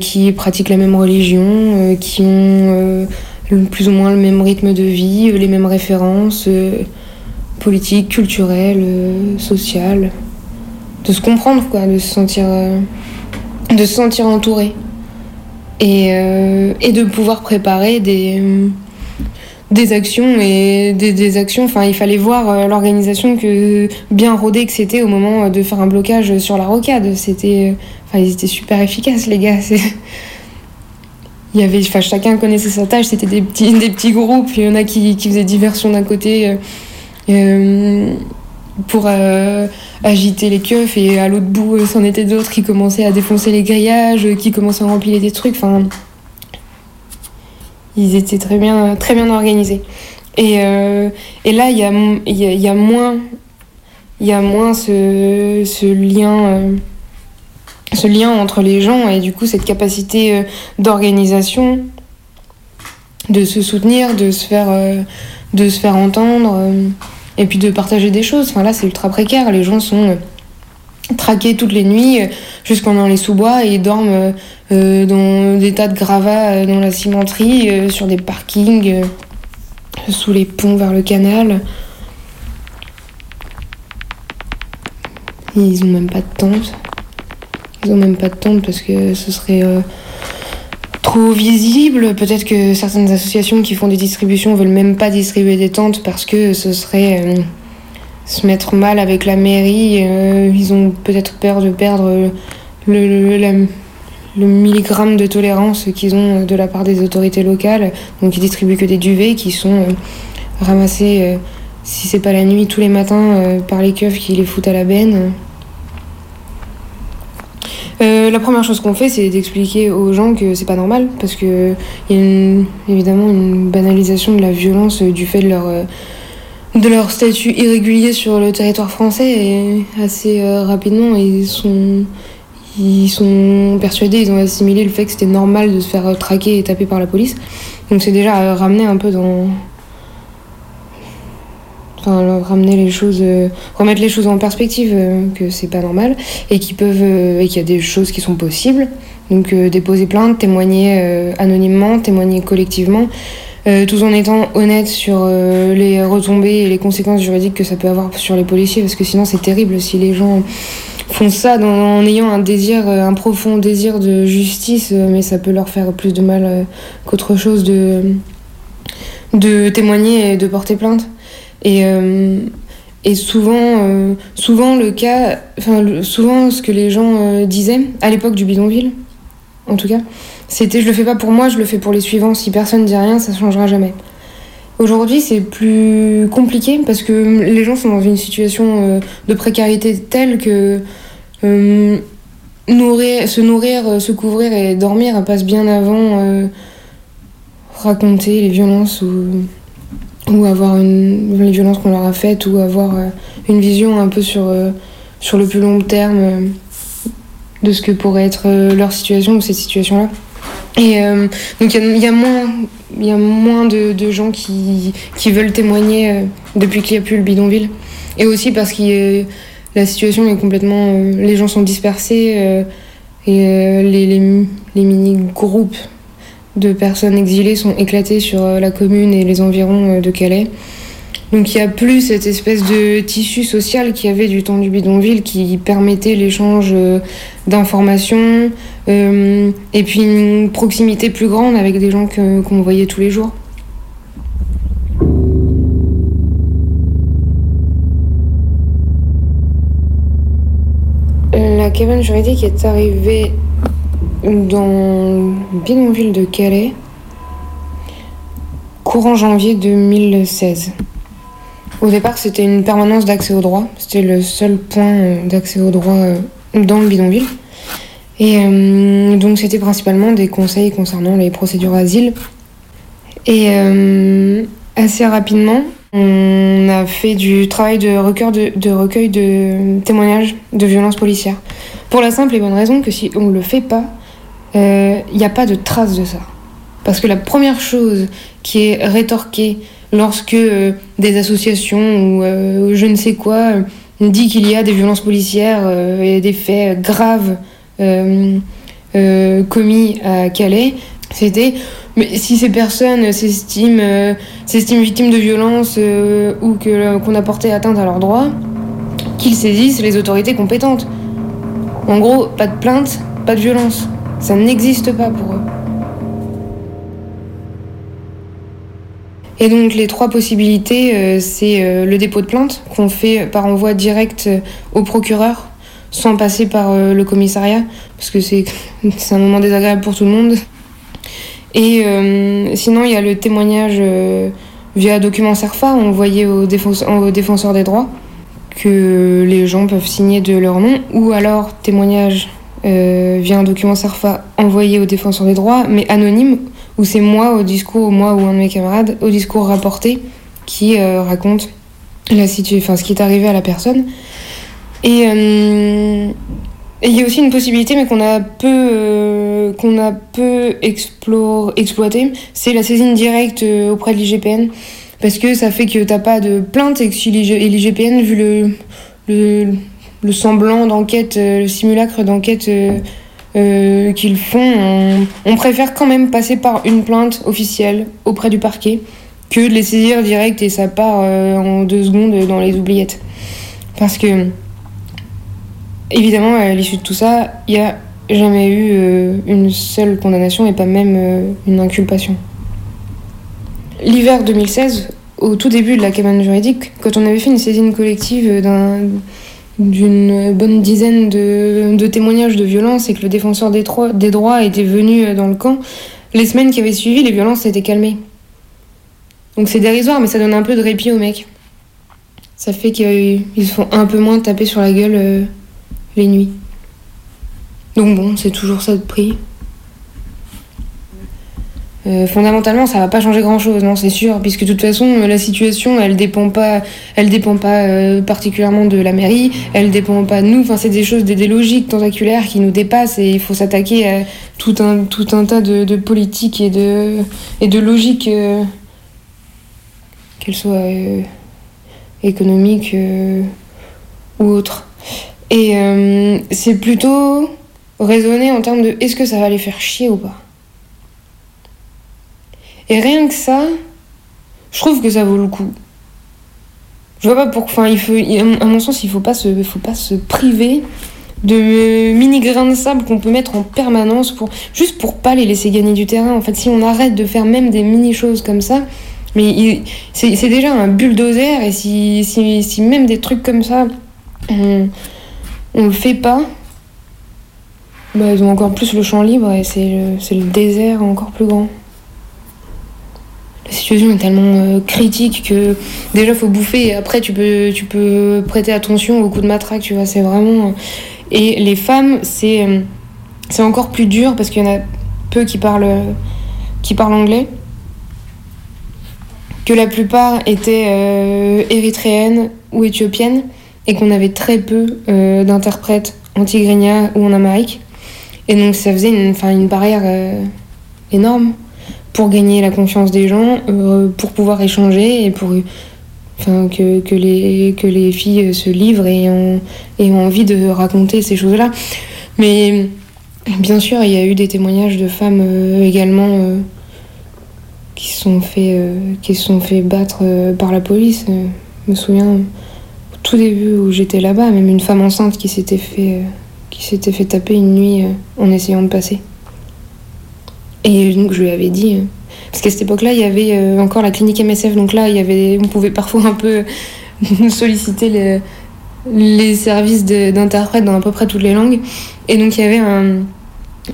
qui pratiquent la même religion, qui ont plus ou moins le même rythme de vie, les mêmes références politiques, culturelles, sociales de se comprendre quoi de se sentir euh, de se sentir entouré et, euh, et de pouvoir préparer des euh, des actions et des, des actions enfin il fallait voir l'organisation que bien rodée que c'était au moment de faire un blocage sur la rocade c'était Enfin, ils étaient super efficaces, les gars. C'est- Il y avait, enfin, chacun connaissait sa tâche, c'était des petits, des petits groupes. Il y en a qui, qui faisaient diversion d'un côté pour euh, agiter les keufs, et à l'autre bout, euh, c'en était d'autres qui commençaient à défoncer les grillages, euh, qui commençaient à remplir des trucs. Enfin, ils étaient très bien, très bien organisés. Et, et là, il y a, y y a moins, y a moins ce, ce lien. ce lien entre les gens et du coup cette capacité d'organisation, de se soutenir, de se faire, de se faire entendre et puis de partager des choses. Enfin là c'est ultra précaire, les gens sont euh, traqués toutes les nuits euh, jusqu'en dans les sous-bois et dorment euh, dans des tas de gravats dans la cimenterie, sur des parkings, sous les ponts vers le canal. Ils ont même pas de tente. Ils ont même pas de tente parce que ce serait trop visible. Peut-être que certaines associations qui font des distributions veulent même pas distribuer des tentes parce que ce serait euh, se mettre mal avec la mairie. Euh, ils ont peut-être peur de perdre le, milligramme de tolérance qu'ils ont de la part des autorités locales. Donc ils distribuent que des duvets qui sont euh, ramassés, si c'est pas la nuit, tous les matins par les keufs qui les foutent à la benne. Euh, la première chose qu'on fait, c'est d'expliquer aux gens que c'est pas normal, parce que il y a une- évidemment une banalisation de la violence euh, du fait de leur, euh, de leur statut irrégulier sur le territoire français, et assez rapidement, ils sont, ils sont persuadés, ils ont assimilé le fait que c'était normal de se faire traquer et taper par la police. Donc c'est déjà ramener un peu dans. Ramener les choses, euh, remettre les choses en perspective, euh, que c'est pas normal et qui peuvent euh, et qu'il y a des choses qui sont possibles. Donc déposer plainte, témoigner anonymement, témoigner collectivement, tout en étant honnête sur les retombées et les conséquences juridiques que ça peut avoir sur les policiers, parce que sinon c'est terrible si les gens font ça en ayant un désir, un profond désir de justice, mais ça peut leur faire plus de mal qu'autre chose de, de témoigner et de porter plainte. Et, euh, et souvent, euh, souvent le cas, enfin souvent ce que les gens euh, disaient à l'époque du bidonville, en tout cas, c'était je le fais pas pour moi, je le fais pour les suivants. Si personne dit rien, ça changera jamais. Aujourd'hui, c'est plus compliqué parce que les gens sont dans une situation de précarité telle que euh, nourrir, se nourrir, se couvrir et dormir passe bien avant raconter les violences ou, ou avoir une, les violences qu'on leur a faites ou avoir euh, une vision un peu sur, euh, sur le plus long terme euh, de ce que pourrait être leur situation ou cette situation-là. Et euh, donc il y y, a moins, y a moins de, de gens qui, qui veulent témoigner depuis qu'il n'y a plus le bidonville. Et aussi parce que la situation est complètement... les gens sont dispersés et les, les, les mini-groupes de personnes exilées sont éclatées sur euh, la commune et les environs euh, de Calais. Donc il n'y a plus cette espèce de tissu social qu'il y avait du temps du bidonville qui permettait l'échange euh, d'informations et puis une proximité plus grande avec des gens qu'on voyait tous les jours. La cabane juridique est arrivée dans le bidonville de Calais courant janvier 2016. Au départ, c'était une permanence d'accès au droit. C'était le seul point euh, d'accès au droit euh, dans le bidonville. Et euh, donc, c'était principalement des conseils concernant les procédures asile. Et assez rapidement, on a fait du travail de recueil de, de recueil de témoignages de violences policières. Pour la simple et bonne raison que si on le fait pas, il n'y a pas de trace de ça. Parce que la première chose qui est rétorquée lorsque euh, des associations ou euh, je ne sais quoi euh, dit qu'il y a des violences policières euh, et des faits graves euh, euh, commis à Calais, c'était mais si ces personnes s'estiment euh, victimes de violences euh, ou que qu'on a porté atteinte à leurs droits, qu'ils saisissent les autorités compétentes. En gros, pas de plainte, pas de violence. Ça n'existe pas pour eux. Et donc les trois possibilités, euh, c'est euh, le dépôt de plainte qu'on fait par envoi direct euh, au procureur. sans passer par le commissariat, parce que c'est un moment désagréable pour tout le monde. Et sinon, il y a le témoignage via document CERFA envoyé aux défenseurs des droits, que les gens peuvent signer de leur nom, ou alors témoignage euh, via un document CERFA envoyé aux défenseurs des droits, mais anonyme, où c'est moi au discours, moi ou un de mes camarades, au discours rapporté, qui euh, raconte la situ- enfin, ce qui est arrivé à la personne. Et euh, et il y a aussi une possibilité, mais qu'on a peu, euh, qu'on exploité, c'est la saisine directe euh, auprès de l'IGPN. Parce que ça fait que t'as pas de plainte et que l'IGPN, vu le, le semblant d'enquête, euh, le simulacre d'enquête euh, euh, qu'ils font, on, préfère quand même passer par une plainte officielle auprès du parquet que de les saisir direct et ça part en deux secondes dans les oubliettes. Parce que Évidemment, à l'issue de tout ça, il n'y a jamais eu une seule condamnation et pas même une inculpation. L'hiver 2016, au tout début de la cabane juridique, quand on avait fait une saisine collective d'un- d'une bonne dizaine de, témoignages de violence et que le défenseur des, droits- des droits était venu euh, dans le camp, les semaines qui avaient suivi, les violences s'étaient calmées. Donc c'est dérisoire, mais ça donne un peu de répit aux mecs. Ça fait qu'ils se font un peu moins taper sur la gueule euh, les nuits. Donc bon, c'est toujours ça de prix. Euh, fondamentalement, ça va pas changer grand chose, non, c'est sûr, puisque de toute façon, euh, la situation, elle dépend pas, elle dépend pas euh, particulièrement de la mairie, elle dépend pas de nous. Enfin, c'est des choses, des, des logiques tentaculaires qui nous dépassent et il faut s'attaquer à tout un, tout un tas de, de politiques et de, et de logiques, qu'elles soient économiques ou autres. Et c'est plutôt raisonner en termes de est-ce que ça va les faire chier ou pas. Et rien que ça, je trouve que ça vaut le coup. Je vois pas pourquoi. Enfin, il faut, à mon sens, il faut pas se, faut pas se priver de mini grains de sable qu'on peut mettre en permanence pour juste pour pas les laisser gagner du terrain. En fait, si on arrête de faire même des mini choses comme ça, mais c'est déjà un bulldozer et si, si, si même des trucs comme ça, on, on le fait pas, bah, ils ont encore plus le champ libre et c'est le désert encore plus grand. La situation est tellement euh, critique que déjà faut bouffer et après tu peux, tu peux prêter attention au coup de matraque, tu vois, c'est vraiment... euh, Et les femmes, c'est euh, c'est encore plus dur parce qu'il y en a peu qui parlent, qui parlent anglais. Que la plupart étaient érythréennes ou éthiopiennes et qu'on avait très peu d'interprètes en tigrinya ou en amérique. Et donc ça faisait une, une barrière énorme pour gagner la confiance des gens, euh, pour pouvoir échanger et pour que, les, filles se livrent et ont, envie de raconter ces choses-là. Mais bien sûr, il y a eu des témoignages de femmes euh, également euh, qui se sont fait, euh, sont fait battre euh, par la police. Euh, je me souviens au tout début où j'étais là-bas, même une femme enceinte qui s'était fait, euh, qui s'était fait taper une nuit euh, en essayant de passer. Et donc je lui avais dit, euh, parce qu'à cette époque-là, il y avait euh, encore la clinique MSF, donc là, il y avait, on pouvait parfois un peu solliciter les, les services d'interprètes dans à peu près toutes les langues. Et donc il y avait un,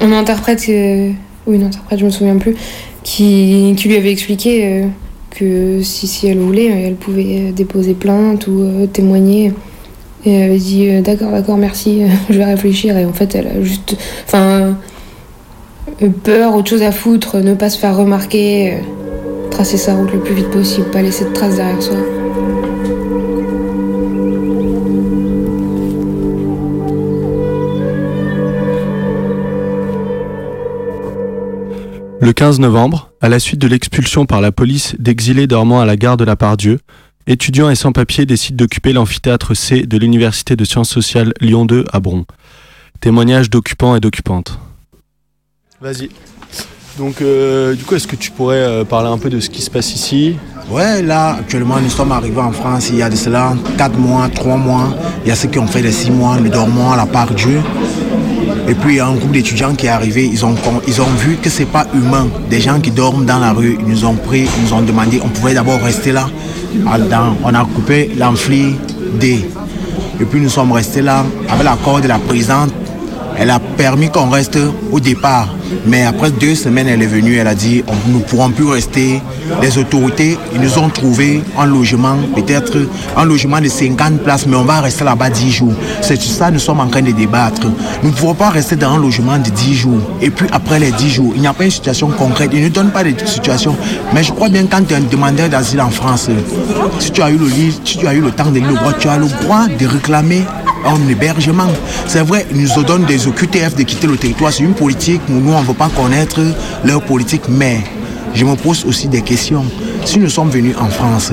un interprète, euh, ou une interprète, je me souviens plus, qui, lui avait expliqué que si, si elle voulait, elle pouvait déposer plainte ou témoigner. Et elle avait dit d'accord, d'accord, merci, je vais réfléchir. Et en fait, elle a juste. Enfin. Euh, peur, autre chose à foutre, ne pas se faire remarquer, euh, tracer sa route le plus vite possible, pas laisser de traces derrière soi. Le 15 novembre, à la suite de l'expulsion par la police d'exilés dormant à la gare de la Pardieu, étudiants et sans-papiers décident d'occuper l'amphithéâtre C de l'Université de sciences sociales Lyon 2 à Bron. Témoignages d'occupants et d'occupantes. Vas-y. Donc, euh, du coup, est-ce que tu pourrais euh, parler un peu de ce qui se passe ici? Ouais, là, actuellement, nous sommes arrivés en France il y a de cela 4 mois, 3 mois. Il y a ceux qui ont fait les 6 mois, nous dormons à la part Dieu. Et puis, il y a un groupe d'étudiants qui est arrivé, ils ont, vu que c'est pas humain. Des gens qui dorment dans la rue, ils nous ont pris, ils nous ont demandé, on pouvait d'abord rester là. Ah, on a coupé l'ampli D. Et puis nous sommes restés là avec l'accord de la présidente. Elle a permis qu'on reste au départ. Mais après deux semaines, elle est venue, elle a dit, on- nous ne pourrons plus rester. Les autorités, ils nous ont trouvé un logement, peut-être un logement de 50 places, mais on va rester là-bas 10 jours. C'est ça nous sommes en train de débattre. Nous ne pouvons pas rester dans un logement de 10 jours. Et puis après les 10 jours, il n'y a pas une situation concrète. Ils ne donnent pas de situation. Mais je crois bien quand tu es un demandeur d'asile en France, si tu as eu le livre, si tu as eu le temps de lire le droit, tu as le droit de réclamer un hébergement. C'est vrai, ils nous donnent des OQTF de quitter le territoire. C'est une politique, nous, on ne veut pas connaître leur politique, mais je me pose aussi des questions. Si nous sommes venus en France,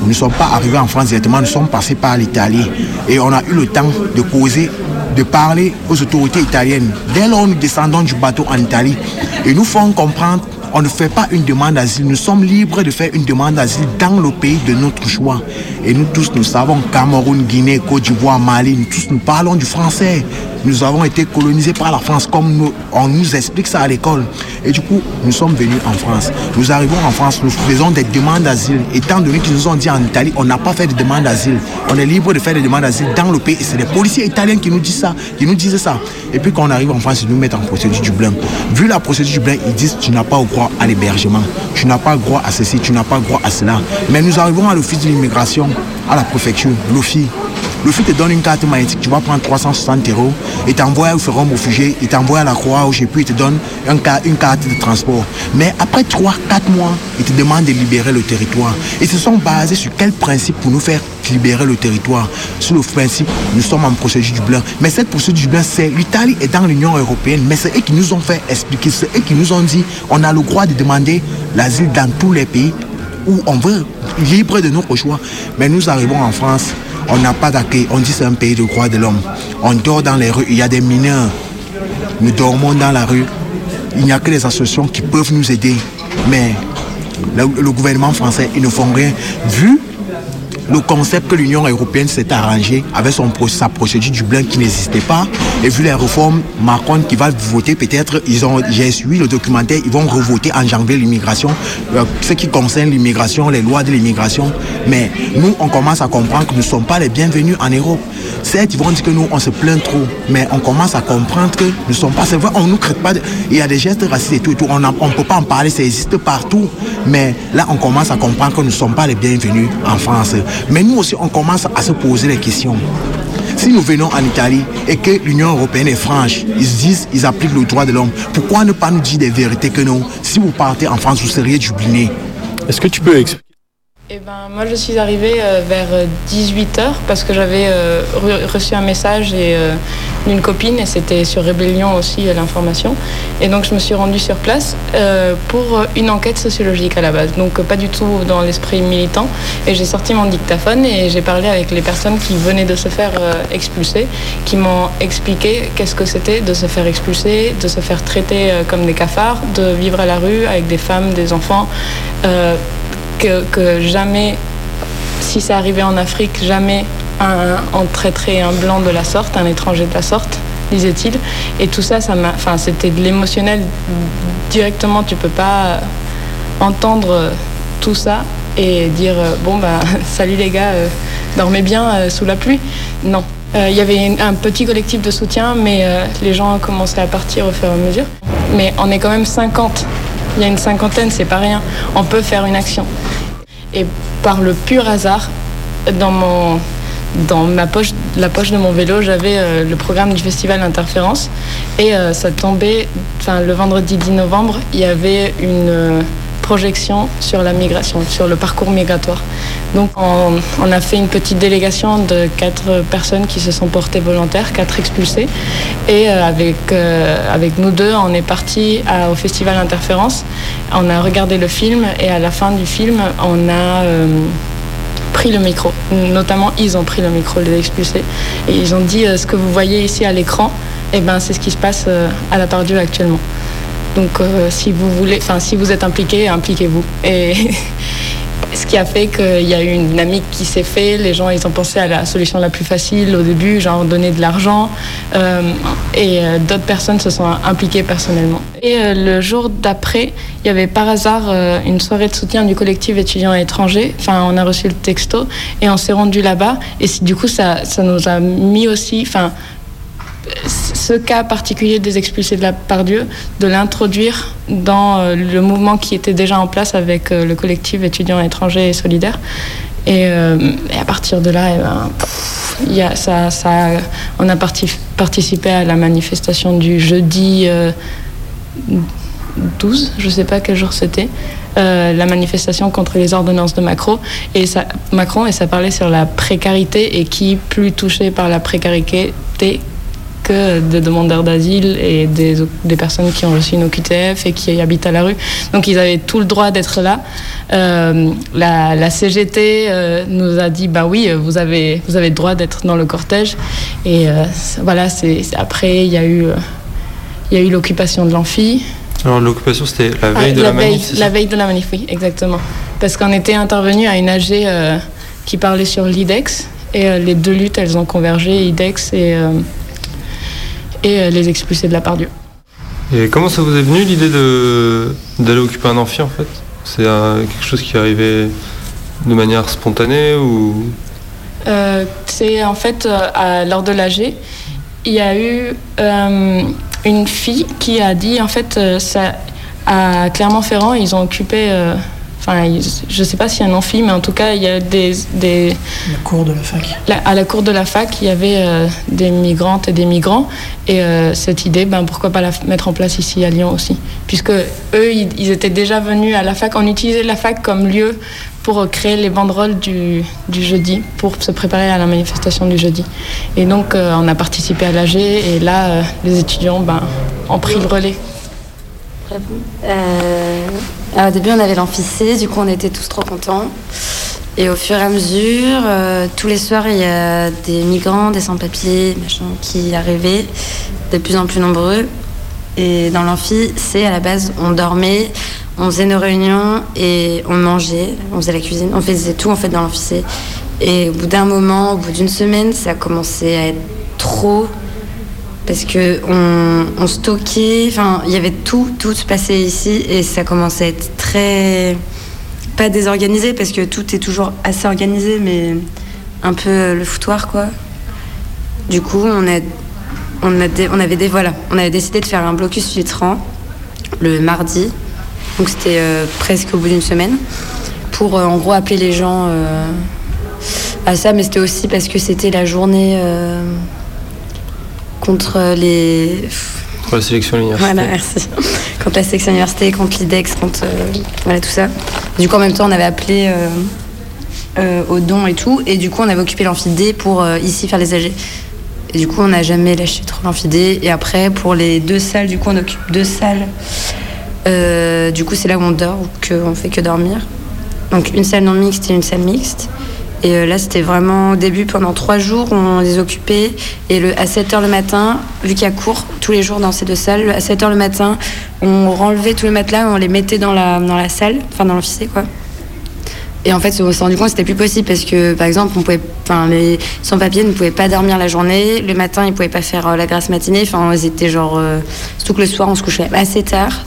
nous ne sommes pas arrivés en France directement, nous sommes passés par l'Italie et on a eu le temps de causer, de parler aux autorités italiennes. Dès lors, nous descendons du bateau en Italie et nous font comprendre on ne fait pas une demande d'asile. Nous sommes libres de faire une demande d'asile dans le pays de notre choix. Et nous tous, nous savons Cameroun, Guinée, Côte d'Ivoire, Mali, nous tous, nous parlons du français. Nous avons été colonisés par la France comme on nous explique ça à l'école. Et du coup, nous sommes venus en France. Nous arrivons en France, nous faisons des demandes d'asile. Étant donné qu'ils nous ont dit en Italie, on n'a pas fait de demande d'asile. On est libre de faire des demandes d'asile dans le pays. Et c'est les policiers italiens qui nous disent ça, qui nous disent ça. Et puis quand on arrive en France, ils nous mettent en procédure Dublin. Vu la procédure Dublin, ils disent tu n'as pas droit à l'hébergement, tu n'as pas droit à ceci, tu n'as pas droit à cela. Mais nous arrivons à l'office de l'immigration, à la préfecture, l'OFI. L'OFI te donne une carte magnétique, tu vas prendre 360 euros et t'envoie au forum réfugié, il t'envoie à la Croix-Rouge et puis il te donne une carte de transport. Mais après 3-4 mois, ils te demandent de libérer le territoire. Ils se sont basés sur quel principe pour nous faire libérer le territoire? Sur le principe, nous sommes en procédure du blanc. Mais cette procédure du blanc, c'est l'Italie est dans l'Union européenne, mais c'est eux qui nous ont fait expliquer, c'est eux qui nous ont dit on a le droit de demander l'asile dans tous les pays où on veut, libre de notre choix. Mais nous arrivons en France, on n'a pas d'accueil, on dit c'est un pays de droits de l'homme. On dort dans les rues, il y a des mineurs. Nous dormons dans la rue. Il n'y a que les associations qui peuvent nous aider. Mais le, gouvernement français, ils ne font rien. Vu le concept que l'Union européenne s'est arrangé avec son, sa procédure du blanc qui n'existait pas, et vu les réformes, Macron qui va voter, peut-être, ils ont, j'ai suivi le documentaire, ils vont revoter en janvier l'immigration, euh, ce qui concerne l'immigration, les lois de l'immigration. Mais nous, on commence à comprendre que nous ne sommes pas les bienvenus en Europe. Certes, ils vont dire que nous, on se plaint trop, mais on commence à comprendre que nous ne sommes pas, c'est vrai, on ne nous crée pas, de- il y a des gestes racistes et tout, et tout. on ne peut pas en parler, ça existe partout. Mais là, on commence à comprendre que nous ne sommes pas les bienvenus en France. Mais nous aussi, on commence à se poser les questions. Si nous venons en Italie et que l'Union européenne est franche, ils se disent ils appliquent le droit de l'homme, pourquoi ne pas nous dire des vérités que non? Si vous partez en France, vous seriez jubilé. Est-ce que tu peux expliquer Eh ben, moi, je suis arrivée euh, vers 18h parce que j'avais euh, re- reçu un message euh, d'une copine et c'était sur Rébellion aussi euh, l'information. Et donc, je me suis rendue sur place euh, pour une enquête sociologique à la base. Donc, euh, pas du tout dans l'esprit militant. Et j'ai sorti mon dictaphone et j'ai parlé avec les personnes qui venaient de se faire euh, expulser, qui m'ont expliqué qu'est-ce que c'était de se faire expulser, de se faire traiter euh, comme des cafards, de vivre à la rue avec des femmes, des enfants. euh, que, jamais, si ça arrivait en Afrique, jamais un, on traiterait un blanc de la sorte, un étranger de la sorte, disait-il. Et tout ça, ça m'a, enfin, c'était de l'émotionnel directement. Tu peux pas entendre tout ça et dire euh, bon bah salut les gars, euh, dormez bien euh, sous la pluie. Non. Il y avait un petit collectif de soutien, mais les gens commencé à partir au fur et à mesure. Mais on est quand même 50. Il y a une cinquantaine, c'est pas rien. On peut faire une action. Et par le pur hasard, dans mon dans ma poche, la poche de mon vélo, j'avais euh, le programme du festival Interférence et euh, ça tombait, enfin le vendredi 10 novembre, il y avait une euh, projection sur la migration, sur le parcours migratoire. Donc on, a fait une petite délégation de quatre personnes qui se sont portées volontaires, quatre expulsés, et euh, avec euh, avec nous deux, on est parti au festival Interférence. On a regardé le film et à la fin du film, on a euh, pris le micro. Notamment, ils ont pris le micro, les expulsés. Et ils ont dit ce que vous voyez ici à l'écran, eh ben, c'est ce qui se passe à la Pardieu actuellement. Donc, euh, si vous voulez, enfin, si vous êtes impliqué, impliquez-vous. Et ce qui a fait qu'il y a eu une dynamique qui s'est faite. Les gens, ils ont pensé à la solution la plus facile au début, genre donner de l'argent. Euh, et euh, d'autres personnes se sont impliquées personnellement. Et le jour d'après, il y avait par hasard une soirée de soutien du collectif étudiants étrangers. Enfin, on a reçu le texto et on s'est rendu là-bas. Et du coup, ça, ça nous a mis aussi, enfin, ce cas particulier des expulsés de la part Dieu, de l'introduire dans euh, le mouvement qui était déjà en place avec euh, le collectif étudiants étrangers et solidaires. Et, euh, et à partir de là, eh ben, ça, on a parti- participé à la manifestation du jeudi euh, 12, je ne sais pas quel jour c'était, la manifestation contre les ordonnances de Macron et, ça, Macron et ça parlait sur la précarité et qui plus touché par la précarité que des demandeurs d'asile et des, des personnes qui ont reçu une OQTF et qui habitent à la rue. Donc ils avaient tout le droit d'être là. Euh, la, la CGT euh, nous a dit bah oui, vous avez, vous avez le droit d'être dans le cortège. Et euh, voilà, c'est après il y a eu, euh, il y a eu l'occupation de l'amphi. Alors l'occupation c'était la veille Ah, de la, veille, manif, la veille de la manif, oui, exactement. Parce qu'on était intervenu à une AG euh, qui parlait sur l'IDEX et euh, les deux luttes elles ont convergé, IDEX et, euh, et euh, les expulsés de la part Dieu. Et comment ça vous est venu l'idée d'aller occuper un amphi en fait? C'est euh, quelque chose qui est arrivé de manière spontanée ou? Euh, c'est en fait à, lors de l'AG, il y a eu euh, une fille qui a dit en fait ça, à Clermont-Ferrand ils ont occupé, euh, enfin je sais pas s'il y a un amphi mais en tout cas il y a des, des La cour de la fac. À la cour de la fac, il y avait euh, des migrantes et des migrants. Et euh, cette idée, ben, pourquoi pas la mettre en place ici à Lyon aussi Puisque eux, ils, ils étaient déjà venus à la fac. On utilisait la fac comme lieu pour euh, créer les banderoles du, du jeudi, pour se préparer à la manifestation du jeudi. Et donc, euh, on a participé à l'AG. Et là, euh, les étudiants ben, ont pris le relais. Euh, alors, au début, on avait l'amphicé, du coup, on était tous trop contents. Et au fur et à mesure, euh, tous les soirs, il y a des migrants, des sans-papiers, qui arrivaient, de plus en plus nombreux. Et dans l'amphi, à la base, on dormait, on faisait nos réunions et on mangeait, on faisait la cuisine, on faisait tout en fait dans l'amphicé. Et au bout d'un moment, au bout d'une semaine, ça a commencé à être trop parce que on, stockait, enfin il y avait tout, tout se passait ici et ça commençait à être très pas désorganisé parce que tout est toujours assez organisé mais un peu euh, le foutoir quoi. Du coup on a on, a on avait des voilà, on avait décidé de faire un blocus filtrant le mardi, donc c'était euh, presque au bout d'une semaine pour euh, en gros appeler les gens à ça, mais c'était aussi parce que c'était la journée contre les. pour la sélection à l'université Voilà, merci. contre la section université, contre l'IDEX, contre euh, voilà, tout ça. Du coup, en même temps, on avait appelé euh, euh, aux dons et tout, et du coup, on avait occupé l'amphidé pour euh, ici faire les AG. Et du coup, on n'a jamais lâché trop l'amphidé. Et après, pour les deux salles, du coup, on occupe deux salles. Euh, du coup, c'est là où on dort, ou qu'on fait que dormir. Donc, une salle non mixte et une salle mixte. Et euh, là, c'était vraiment au début, pendant trois jours, on les occupait. Et à 7h le matin, vu qu'il y a cours tous les jours dans ces deux salles, à 7h le matin, on renlevait tous les matelas, on les mettait dans la, dans la salle, enfin dans l'officier, quoi. Et en fait, on s'est rendu compte que c'était plus possible parce que, par exemple, on pouvait, enfin, les sans-papiers ne pouvaient pas dormir la journée. Le matin, ils pouvaient pas faire euh, la grasse matinée. Enfin, ils étaient genre. euh, surtout que le soir, on se couchait assez tard.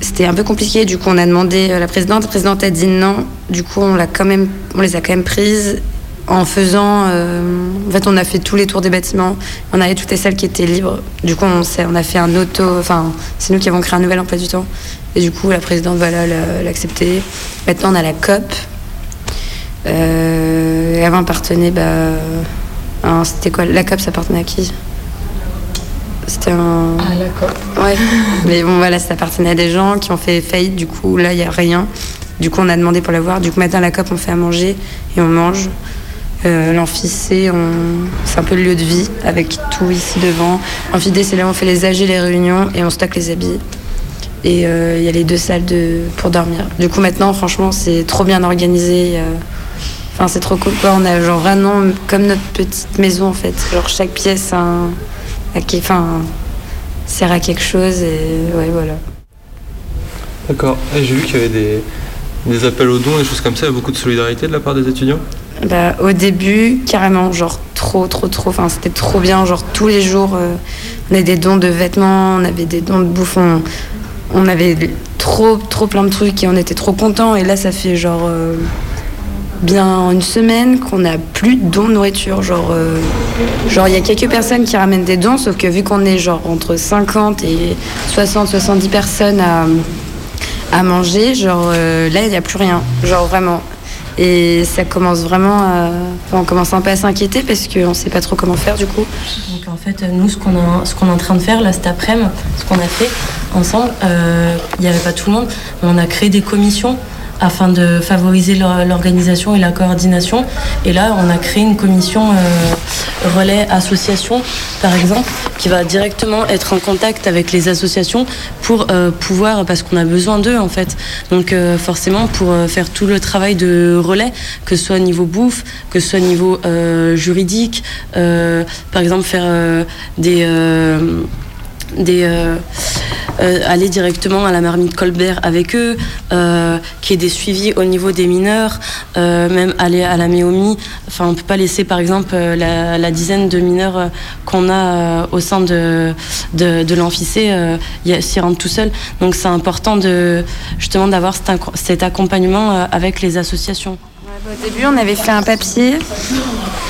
C'était un peu compliqué. Du coup, on a demandé à la présidente. La présidente a dit non. Du coup, on, l'a quand même, on les a quand même prises en faisant. euh, en fait, on a fait tous les tours des bâtiments. On avait toutes les salles qui étaient libres. Du coup, on, on a fait un auto. Enfin, c'est nous qui avons créé un nouvel emploi du temps. Et du coup, la présidente voilà, l'a l'a accepté. Maintenant, on a la COP. Euh, et avant, appartenait. Bah, C'était quoi? La COP, ça appartenait à qui? C'était un. À la COP. Ouais. Mais bon, voilà, ça appartenait à des gens qui ont fait faillite. Du coup, là, il n'y a rien. Du coup, on a demandé pour l'avoir. Du coup, matin, la COP, on fait à manger et on mange. Euh, on... c'est un peu le lieu de vie avec tout ici devant. Amphidé, c'est là où on fait les AG, les réunions et on stocke les habits. Et euh, il y a les deux salles de... pour dormir. Du coup, maintenant, franchement, c'est trop bien organisé. Enfin, c'est trop cool. Quoi. On a genre vraiment comme notre petite maison en fait. Genre chaque pièce a un... qui- enfin, sert à quelque chose et ouais, voilà. D'accord. Et j'ai vu qu'il y avait des, Des appels aux dons, des choses comme ça, il y a beaucoup de solidarité de la part des étudiants? Bah, au début, carrément, genre trop, trop, trop. Enfin, c'était trop bien. Genre tous les jours, euh, on avait des dons de vêtements, on avait des dons de bouffe, on, on avait trop, trop plein de trucs et on était trop contents. Et là, ça fait genre euh, bien une semaine qu'on n'a plus de dons de nourriture. Genre, euh, genre il y a quelques personnes qui ramènent des dons, sauf que vu qu'on est genre entre 50 et 60, 70 personnes à, à manger, genre euh, là, il n'y a plus rien. Genre vraiment. Et ça commence vraiment à. on commence un peu à s'inquiéter parce qu'on ne sait pas trop comment faire du coup. Donc en fait, nous, ce qu'on a- est en train de faire là cet après-midi, ce qu'on a fait ensemble, euh, il n'y avait pas tout le monde, mais on a créé des commissions afin de favoriser l'or- l'organisation et la coordination. Et là, on a créé une commission euh, relais association, par exemple, qui va directement être en contact avec les associations pour euh, pouvoir, parce qu'on a besoin d'eux en fait. Donc euh, forcément, pour euh, faire tout le travail de relais, que ce soit au niveau bouffe, que ce soit au niveau euh, juridique, euh, par exemple faire des... des euh, euh, aller directement à la marmite Colbert avec eux, euh, qu'il y ait des suivis au niveau des mineurs, euh, même aller à la Méomi. Enfin, on peut pas laisser, par exemple, euh, la, la dizaine de mineurs euh, qu'on a au sein de, de, de s'y rendre tout seul. Donc, c'est important de justement d'avoir cet, cet accompagnement avec les associations. Au début, on avait fait un papier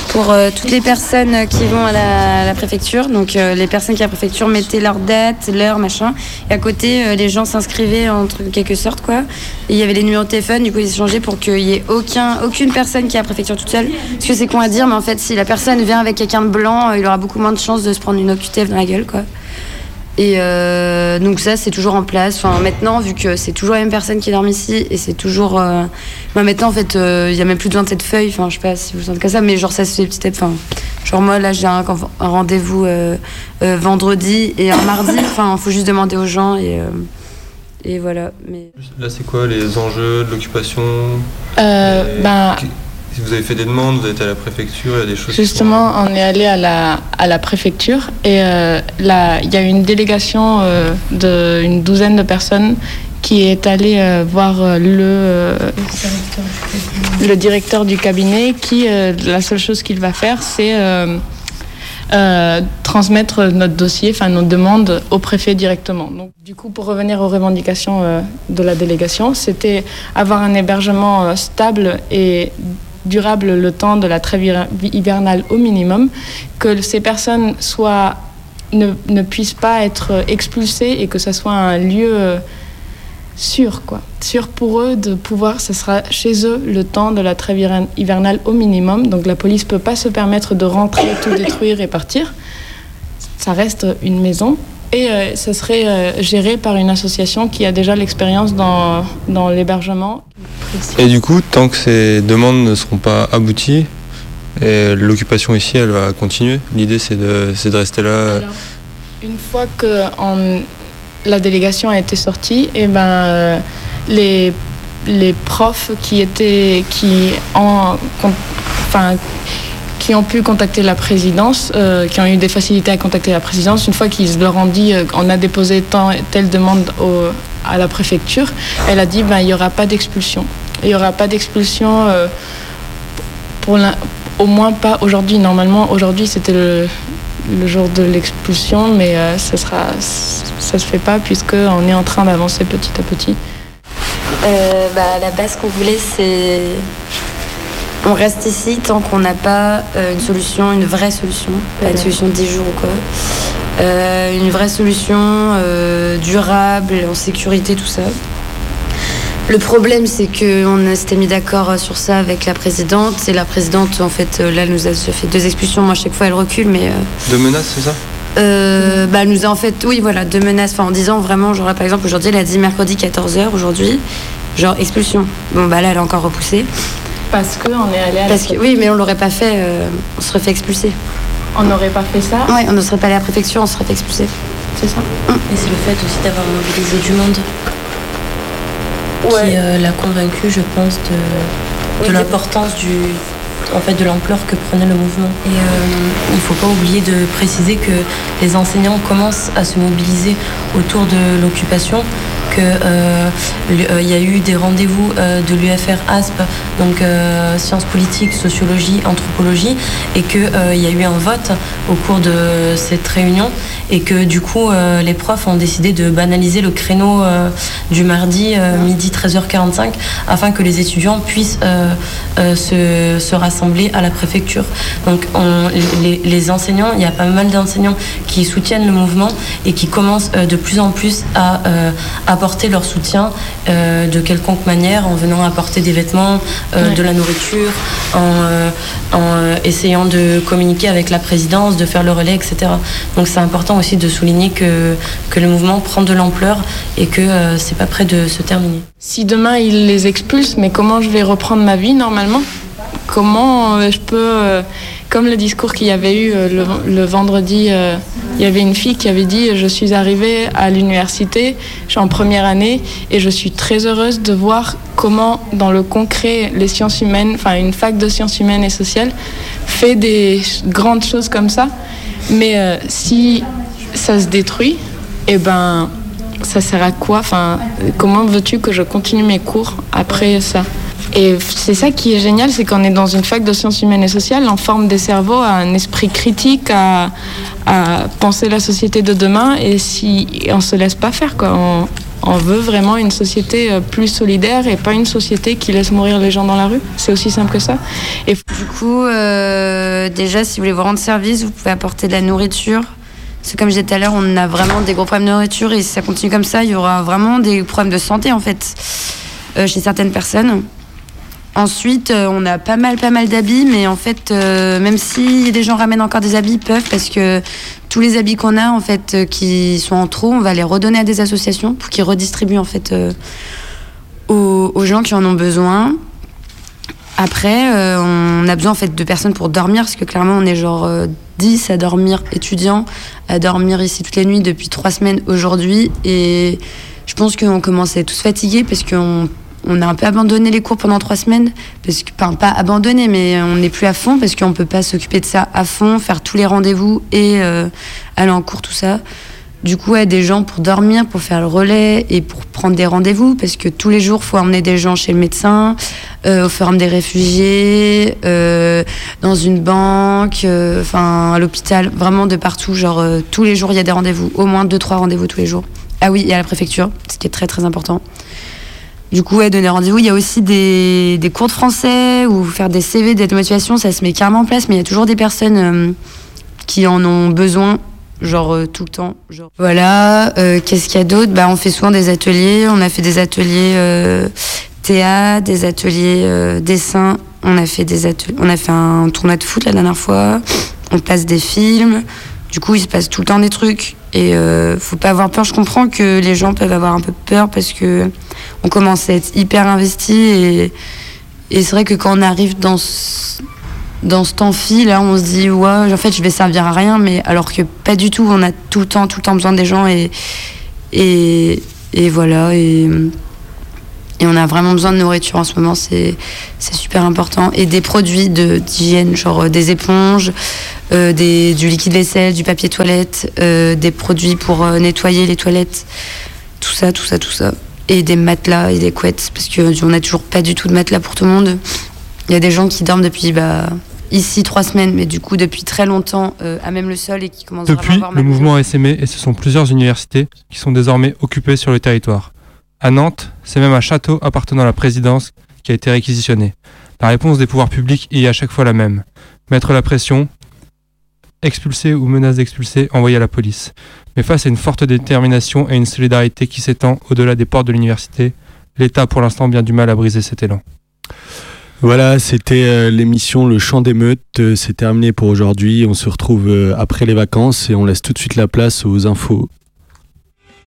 pour euh, toutes les personnes qui vont à la, préfecture. Donc, euh, les personnes qui à la préfecture mettaient leur date, l'heure, machin. Et à côté, euh, les gens s'inscrivaient en quelque sorte, quoi. Il y avait les numéros de téléphone, du coup, ils échangeaient pour qu'il y ait aucun, aucune personne qui est à la préfecture toute seule. Parce que c'est con à dire, mais en fait, si la personne vient avec quelqu'un de blanc, il aura beaucoup moins de chances de se prendre une OQTF dans la gueule, quoi. Et euh, donc ça, c'est toujours en place. Enfin, maintenant, vu que c'est toujours la même personne qui dorme ici, et c'est toujours... euh, bah, maintenant, en fait, euh, il y a même plus besoin de cette feuille. Enfin, je sais pas si vous sentez comme ça, mais genre, ça se fait petit à petit. Enfin, genre, moi, là, j'ai un, un rendez-vous euh, euh, vendredi et un mardi. Enfin, il faut juste demander aux gens et... euh, et voilà. Mais... Là, c'est quoi les enjeux de l'occupation? Euh, ben, Si vous avez fait des demandes, vous été à la préfecture, il y a des choses Justement, on est allé à la, à la préfecture et euh, là, il y a une délégation euh, d'une douzaine de personnes qui est allée euh, voir le, le directeur du cabinet qui, la seule chose qu'il va faire, c'est transmettre notre dossier, enfin nos demandes au préfet directement. Donc, du coup, pour revenir aux revendications de la délégation, c'était avoir un hébergement stable et durable le temps de la trêve hivern- hivernale au minimum, que ces personnes soient, ne, ne puissent pas être expulsées et que ce soit un lieu euh, sûr, quoi. Sûr pour eux de pouvoir, ce sera chez eux le temps de la trêve hiver- hivernale au minimum. Donc la police peut pas se permettre de rentrer, tout détruire et partir. Ça reste une maison. Et euh, ce serait euh, géré par une association qui a déjà l'expérience dans, dans l'hébergement. Et du coup, tant que ces demandes ne seront pas abouties, l'occupation ici, elle va continuer. L'idée, c'est de, c'est de rester là. Une fois que en- la délégation a été sortie, et ben, euh, les, les profs qui, étaient, qui, en, enfin, qui ont pu contacter la présidence, euh, qui ont eu des facilités à contacter la présidence, une fois qu'ils leur ont dit euh, on a déposé tant, telle demande à la préfecture, elle a dit ben, il n'y aura pas d'expulsion. Il n'y aura pas d'expulsion euh, pour au moins pas aujourd'hui. Normalement, aujourd'hui, c'était le, jour de l'expulsion, mais euh, ça ça se fait pas puisque on est en train d'avancer petit à petit. Bah, à la base, qu'on voulait, c'est. On reste ici tant qu'on n'a pas euh, une solution, une vraie solution, pas une solution de 10 jours ou quoi. Euh, une vraie solution euh, durable, en sécurité, tout ça. Le problème, c'est qu'on s'était mis d'accord sur ça avec la présidente. Et la présidente, en fait, là, elle nous a fait deux expulsions. Moi, à chaque fois, elle recule, mais. euh, De menaces, c'est ça? Euh, bah, elle nous a en fait, oui, voilà, deux menaces. Enfin, en disant vraiment, genre, par exemple, aujourd'hui, elle a dit mercredi 14h, aujourd'hui, genre expulsion. Bon, bah là, elle a encore repoussé. Parce qu'on est allé à la Parce que, oui, mais on l'aurait pas fait, euh, on serait fait expulser. On n'aurait pas fait ça Ouais, on ne serait pas allé à la préfecture, on serait fait expulser. C'est ça Et c'est le fait aussi d'avoir mobilisé du monde qui euh, l'a convaincu, je pense, de, de l'importance du, en fait, de l'ampleur que prenait le mouvement. Et euh, il ne faut pas oublier de préciser que les enseignants commencent à se mobiliser autour de l'occupation qu'il y a eu des rendez-vous euh, de l'UFR ASP, donc euh, sciences politiques, sociologie, anthropologie, et qu'il y a eu un vote au cours de cette réunion, et que du coup euh, les profs ont décidé de banaliser le créneau euh, du mardi euh, midi 13h45 afin que les étudiants puissent euh, euh, se, se rassembler à la préfecture. Donc on- les, enseignants, il y a pas mal d'enseignants qui soutiennent le mouvement et qui commencent euh, de plus en plus à euh, apporter leur soutien euh, de quelconque manière en venant apporter des vêtements, euh, Ouais. de la nourriture, en, euh, en essayant de communiquer avec la présidence, de faire le relais, etc. Donc c'est important aussi de souligner que, que le mouvement prend de l'ampleur et que c'est pas près de se terminer. Si demain ils les expulsent, mais comment je vais reprendre ma vie normalement? Comment je peux, comme le discours qu'il y avait eu euh, le, vendredi, euh, il y avait une fille qui avait dit Je suis arrivée à l'université, je suis en première année et je suis très heureuse de voir comment, dans le concret, les sciences humaines, enfin une fac de sciences humaines et sociales, fait des grandes choses comme ça. Mais euh, si ça se détruit, eh ben, ça sert à quoi? Enfin, comment veux-tu que je continue mes cours après ça? Et c'est ça qui est génial, c'est qu'on est dans une fac de sciences humaines et sociales, on forme des cerveaux à un esprit critique, à, penser la société de demain, et si et on se laisse pas faire, quoi. On, on veut vraiment une société euh, plus solidaire et pas une société qui laisse mourir les gens dans la rue. C'est aussi simple que ça. Et Du coup, euh, déjà, si vous voulez vous rendre service, vous pouvez apporter de la nourriture. Parce que comme je disais tout à l'heure, on a vraiment des gros problèmes de nourriture et si ça continue comme ça, il y aura vraiment des problèmes de santé en fait euh, chez certaines personnes. Ensuite, euh, on a pas mal, pas mal d'habits, mais en fait, euh, même si des gens ramènent encore des habits, ils peuvent parce que tous les habits qu'on a en fait euh, qui sont en trop, on va les redonner à des associations pour qu'ils redistribuent en fait aux, gens qui en ont besoin. Après, on a besoin en fait de personnes pour dormir parce que clairement on est genre euh, 10 à dormir étudiants, à dormir ici toutes les nuits depuis trois semaines aujourd'hui et je pense qu'on commence à être tous fatigués parce qu'on on a un peu abandonné les cours pendant trois semaines parce que enfin pas abandonné mais on n'est plus à fond parce qu'on peut pas s'occuper de ça à fond, faire tous les rendez-vous et euh, aller en cours tout ça. Du coup, ouais, des gens pour dormir, pour faire le relais et pour prendre des rendez-vous, parce que tous les jours, faut emmener des gens chez le médecin, euh, au forum des réfugiés, euh, dans une banque, enfin à l'hôpital, vraiment de partout. Genre tous les jours, il y a des rendez-vous, au moins deux trois rendez-vous tous les jours. Ah oui, et à la préfecture, ce qui est très très important. Du coup, donner rendez-vous. Il y a aussi des, des cours de français ou faire des CV d'aide motivation, ça se met carrément en place, mais il y a toujours des personnes euh, qui en ont besoin, genre euh, tout le temps. Voilà, euh, qu'est-ce qu'il y a d'autre? Bah, On fait souvent des ateliers. On a fait des ateliers théâtre, des ateliers dessin. On a fait des ateliers. On a fait un tournoi de foot la dernière fois. On place des films. Du coup, il se passe tout le temps des trucs. Et euh, faut pas avoir peur. Je comprends que les gens peuvent avoir un peu peur parce que on commence à être hyper investi et, c'est vrai que quand on arrive dans ce, temps-fi, là, on se dit, ouais, en fait, je vais servir à rien, mais alors que pas du tout, on a tout le temps, tout le temps besoin des gens et voilà. Et, et on a vraiment besoin de nourriture en ce moment, c'est super important. Et des produits de- d'hygiène, genre euh, des éponges, euh, des, du liquide vaisselle, du papier toilette, euh, des produits pour euh, nettoyer les toilettes, tout ça, tout ça, tout ça. Et des matelas et des couettes, parce qu'on n'a toujours pas du tout de matelas pour tout le monde. Il y a des gens qui dorment depuis bah, ici trois semaines, mais du coup depuis très longtemps euh, à même le sol et qui commencent vraiment à Depuis, avoir le mouvement a essaimé et ce sont plusieurs universités qui sont désormais occupées sur le territoire. À Nantes, c'est même un château appartenant à la présidence qui a été réquisitionné. La réponse des pouvoirs publics est à chaque fois la même. Mettre la pression, expulser ou menace d'expulser, envoyer à la police. Mais face à une forte détermination et une solidarité qui s'étend au-delà des portes de l'université, l'État pour l'instant bien du mal à briser cet élan. Voilà, c'était euh, l'émission Le Chant d'émeute. Euh, c'est terminé pour aujourd'hui. On se retrouve euh, après les vacances et on laisse tout de suite la place aux infos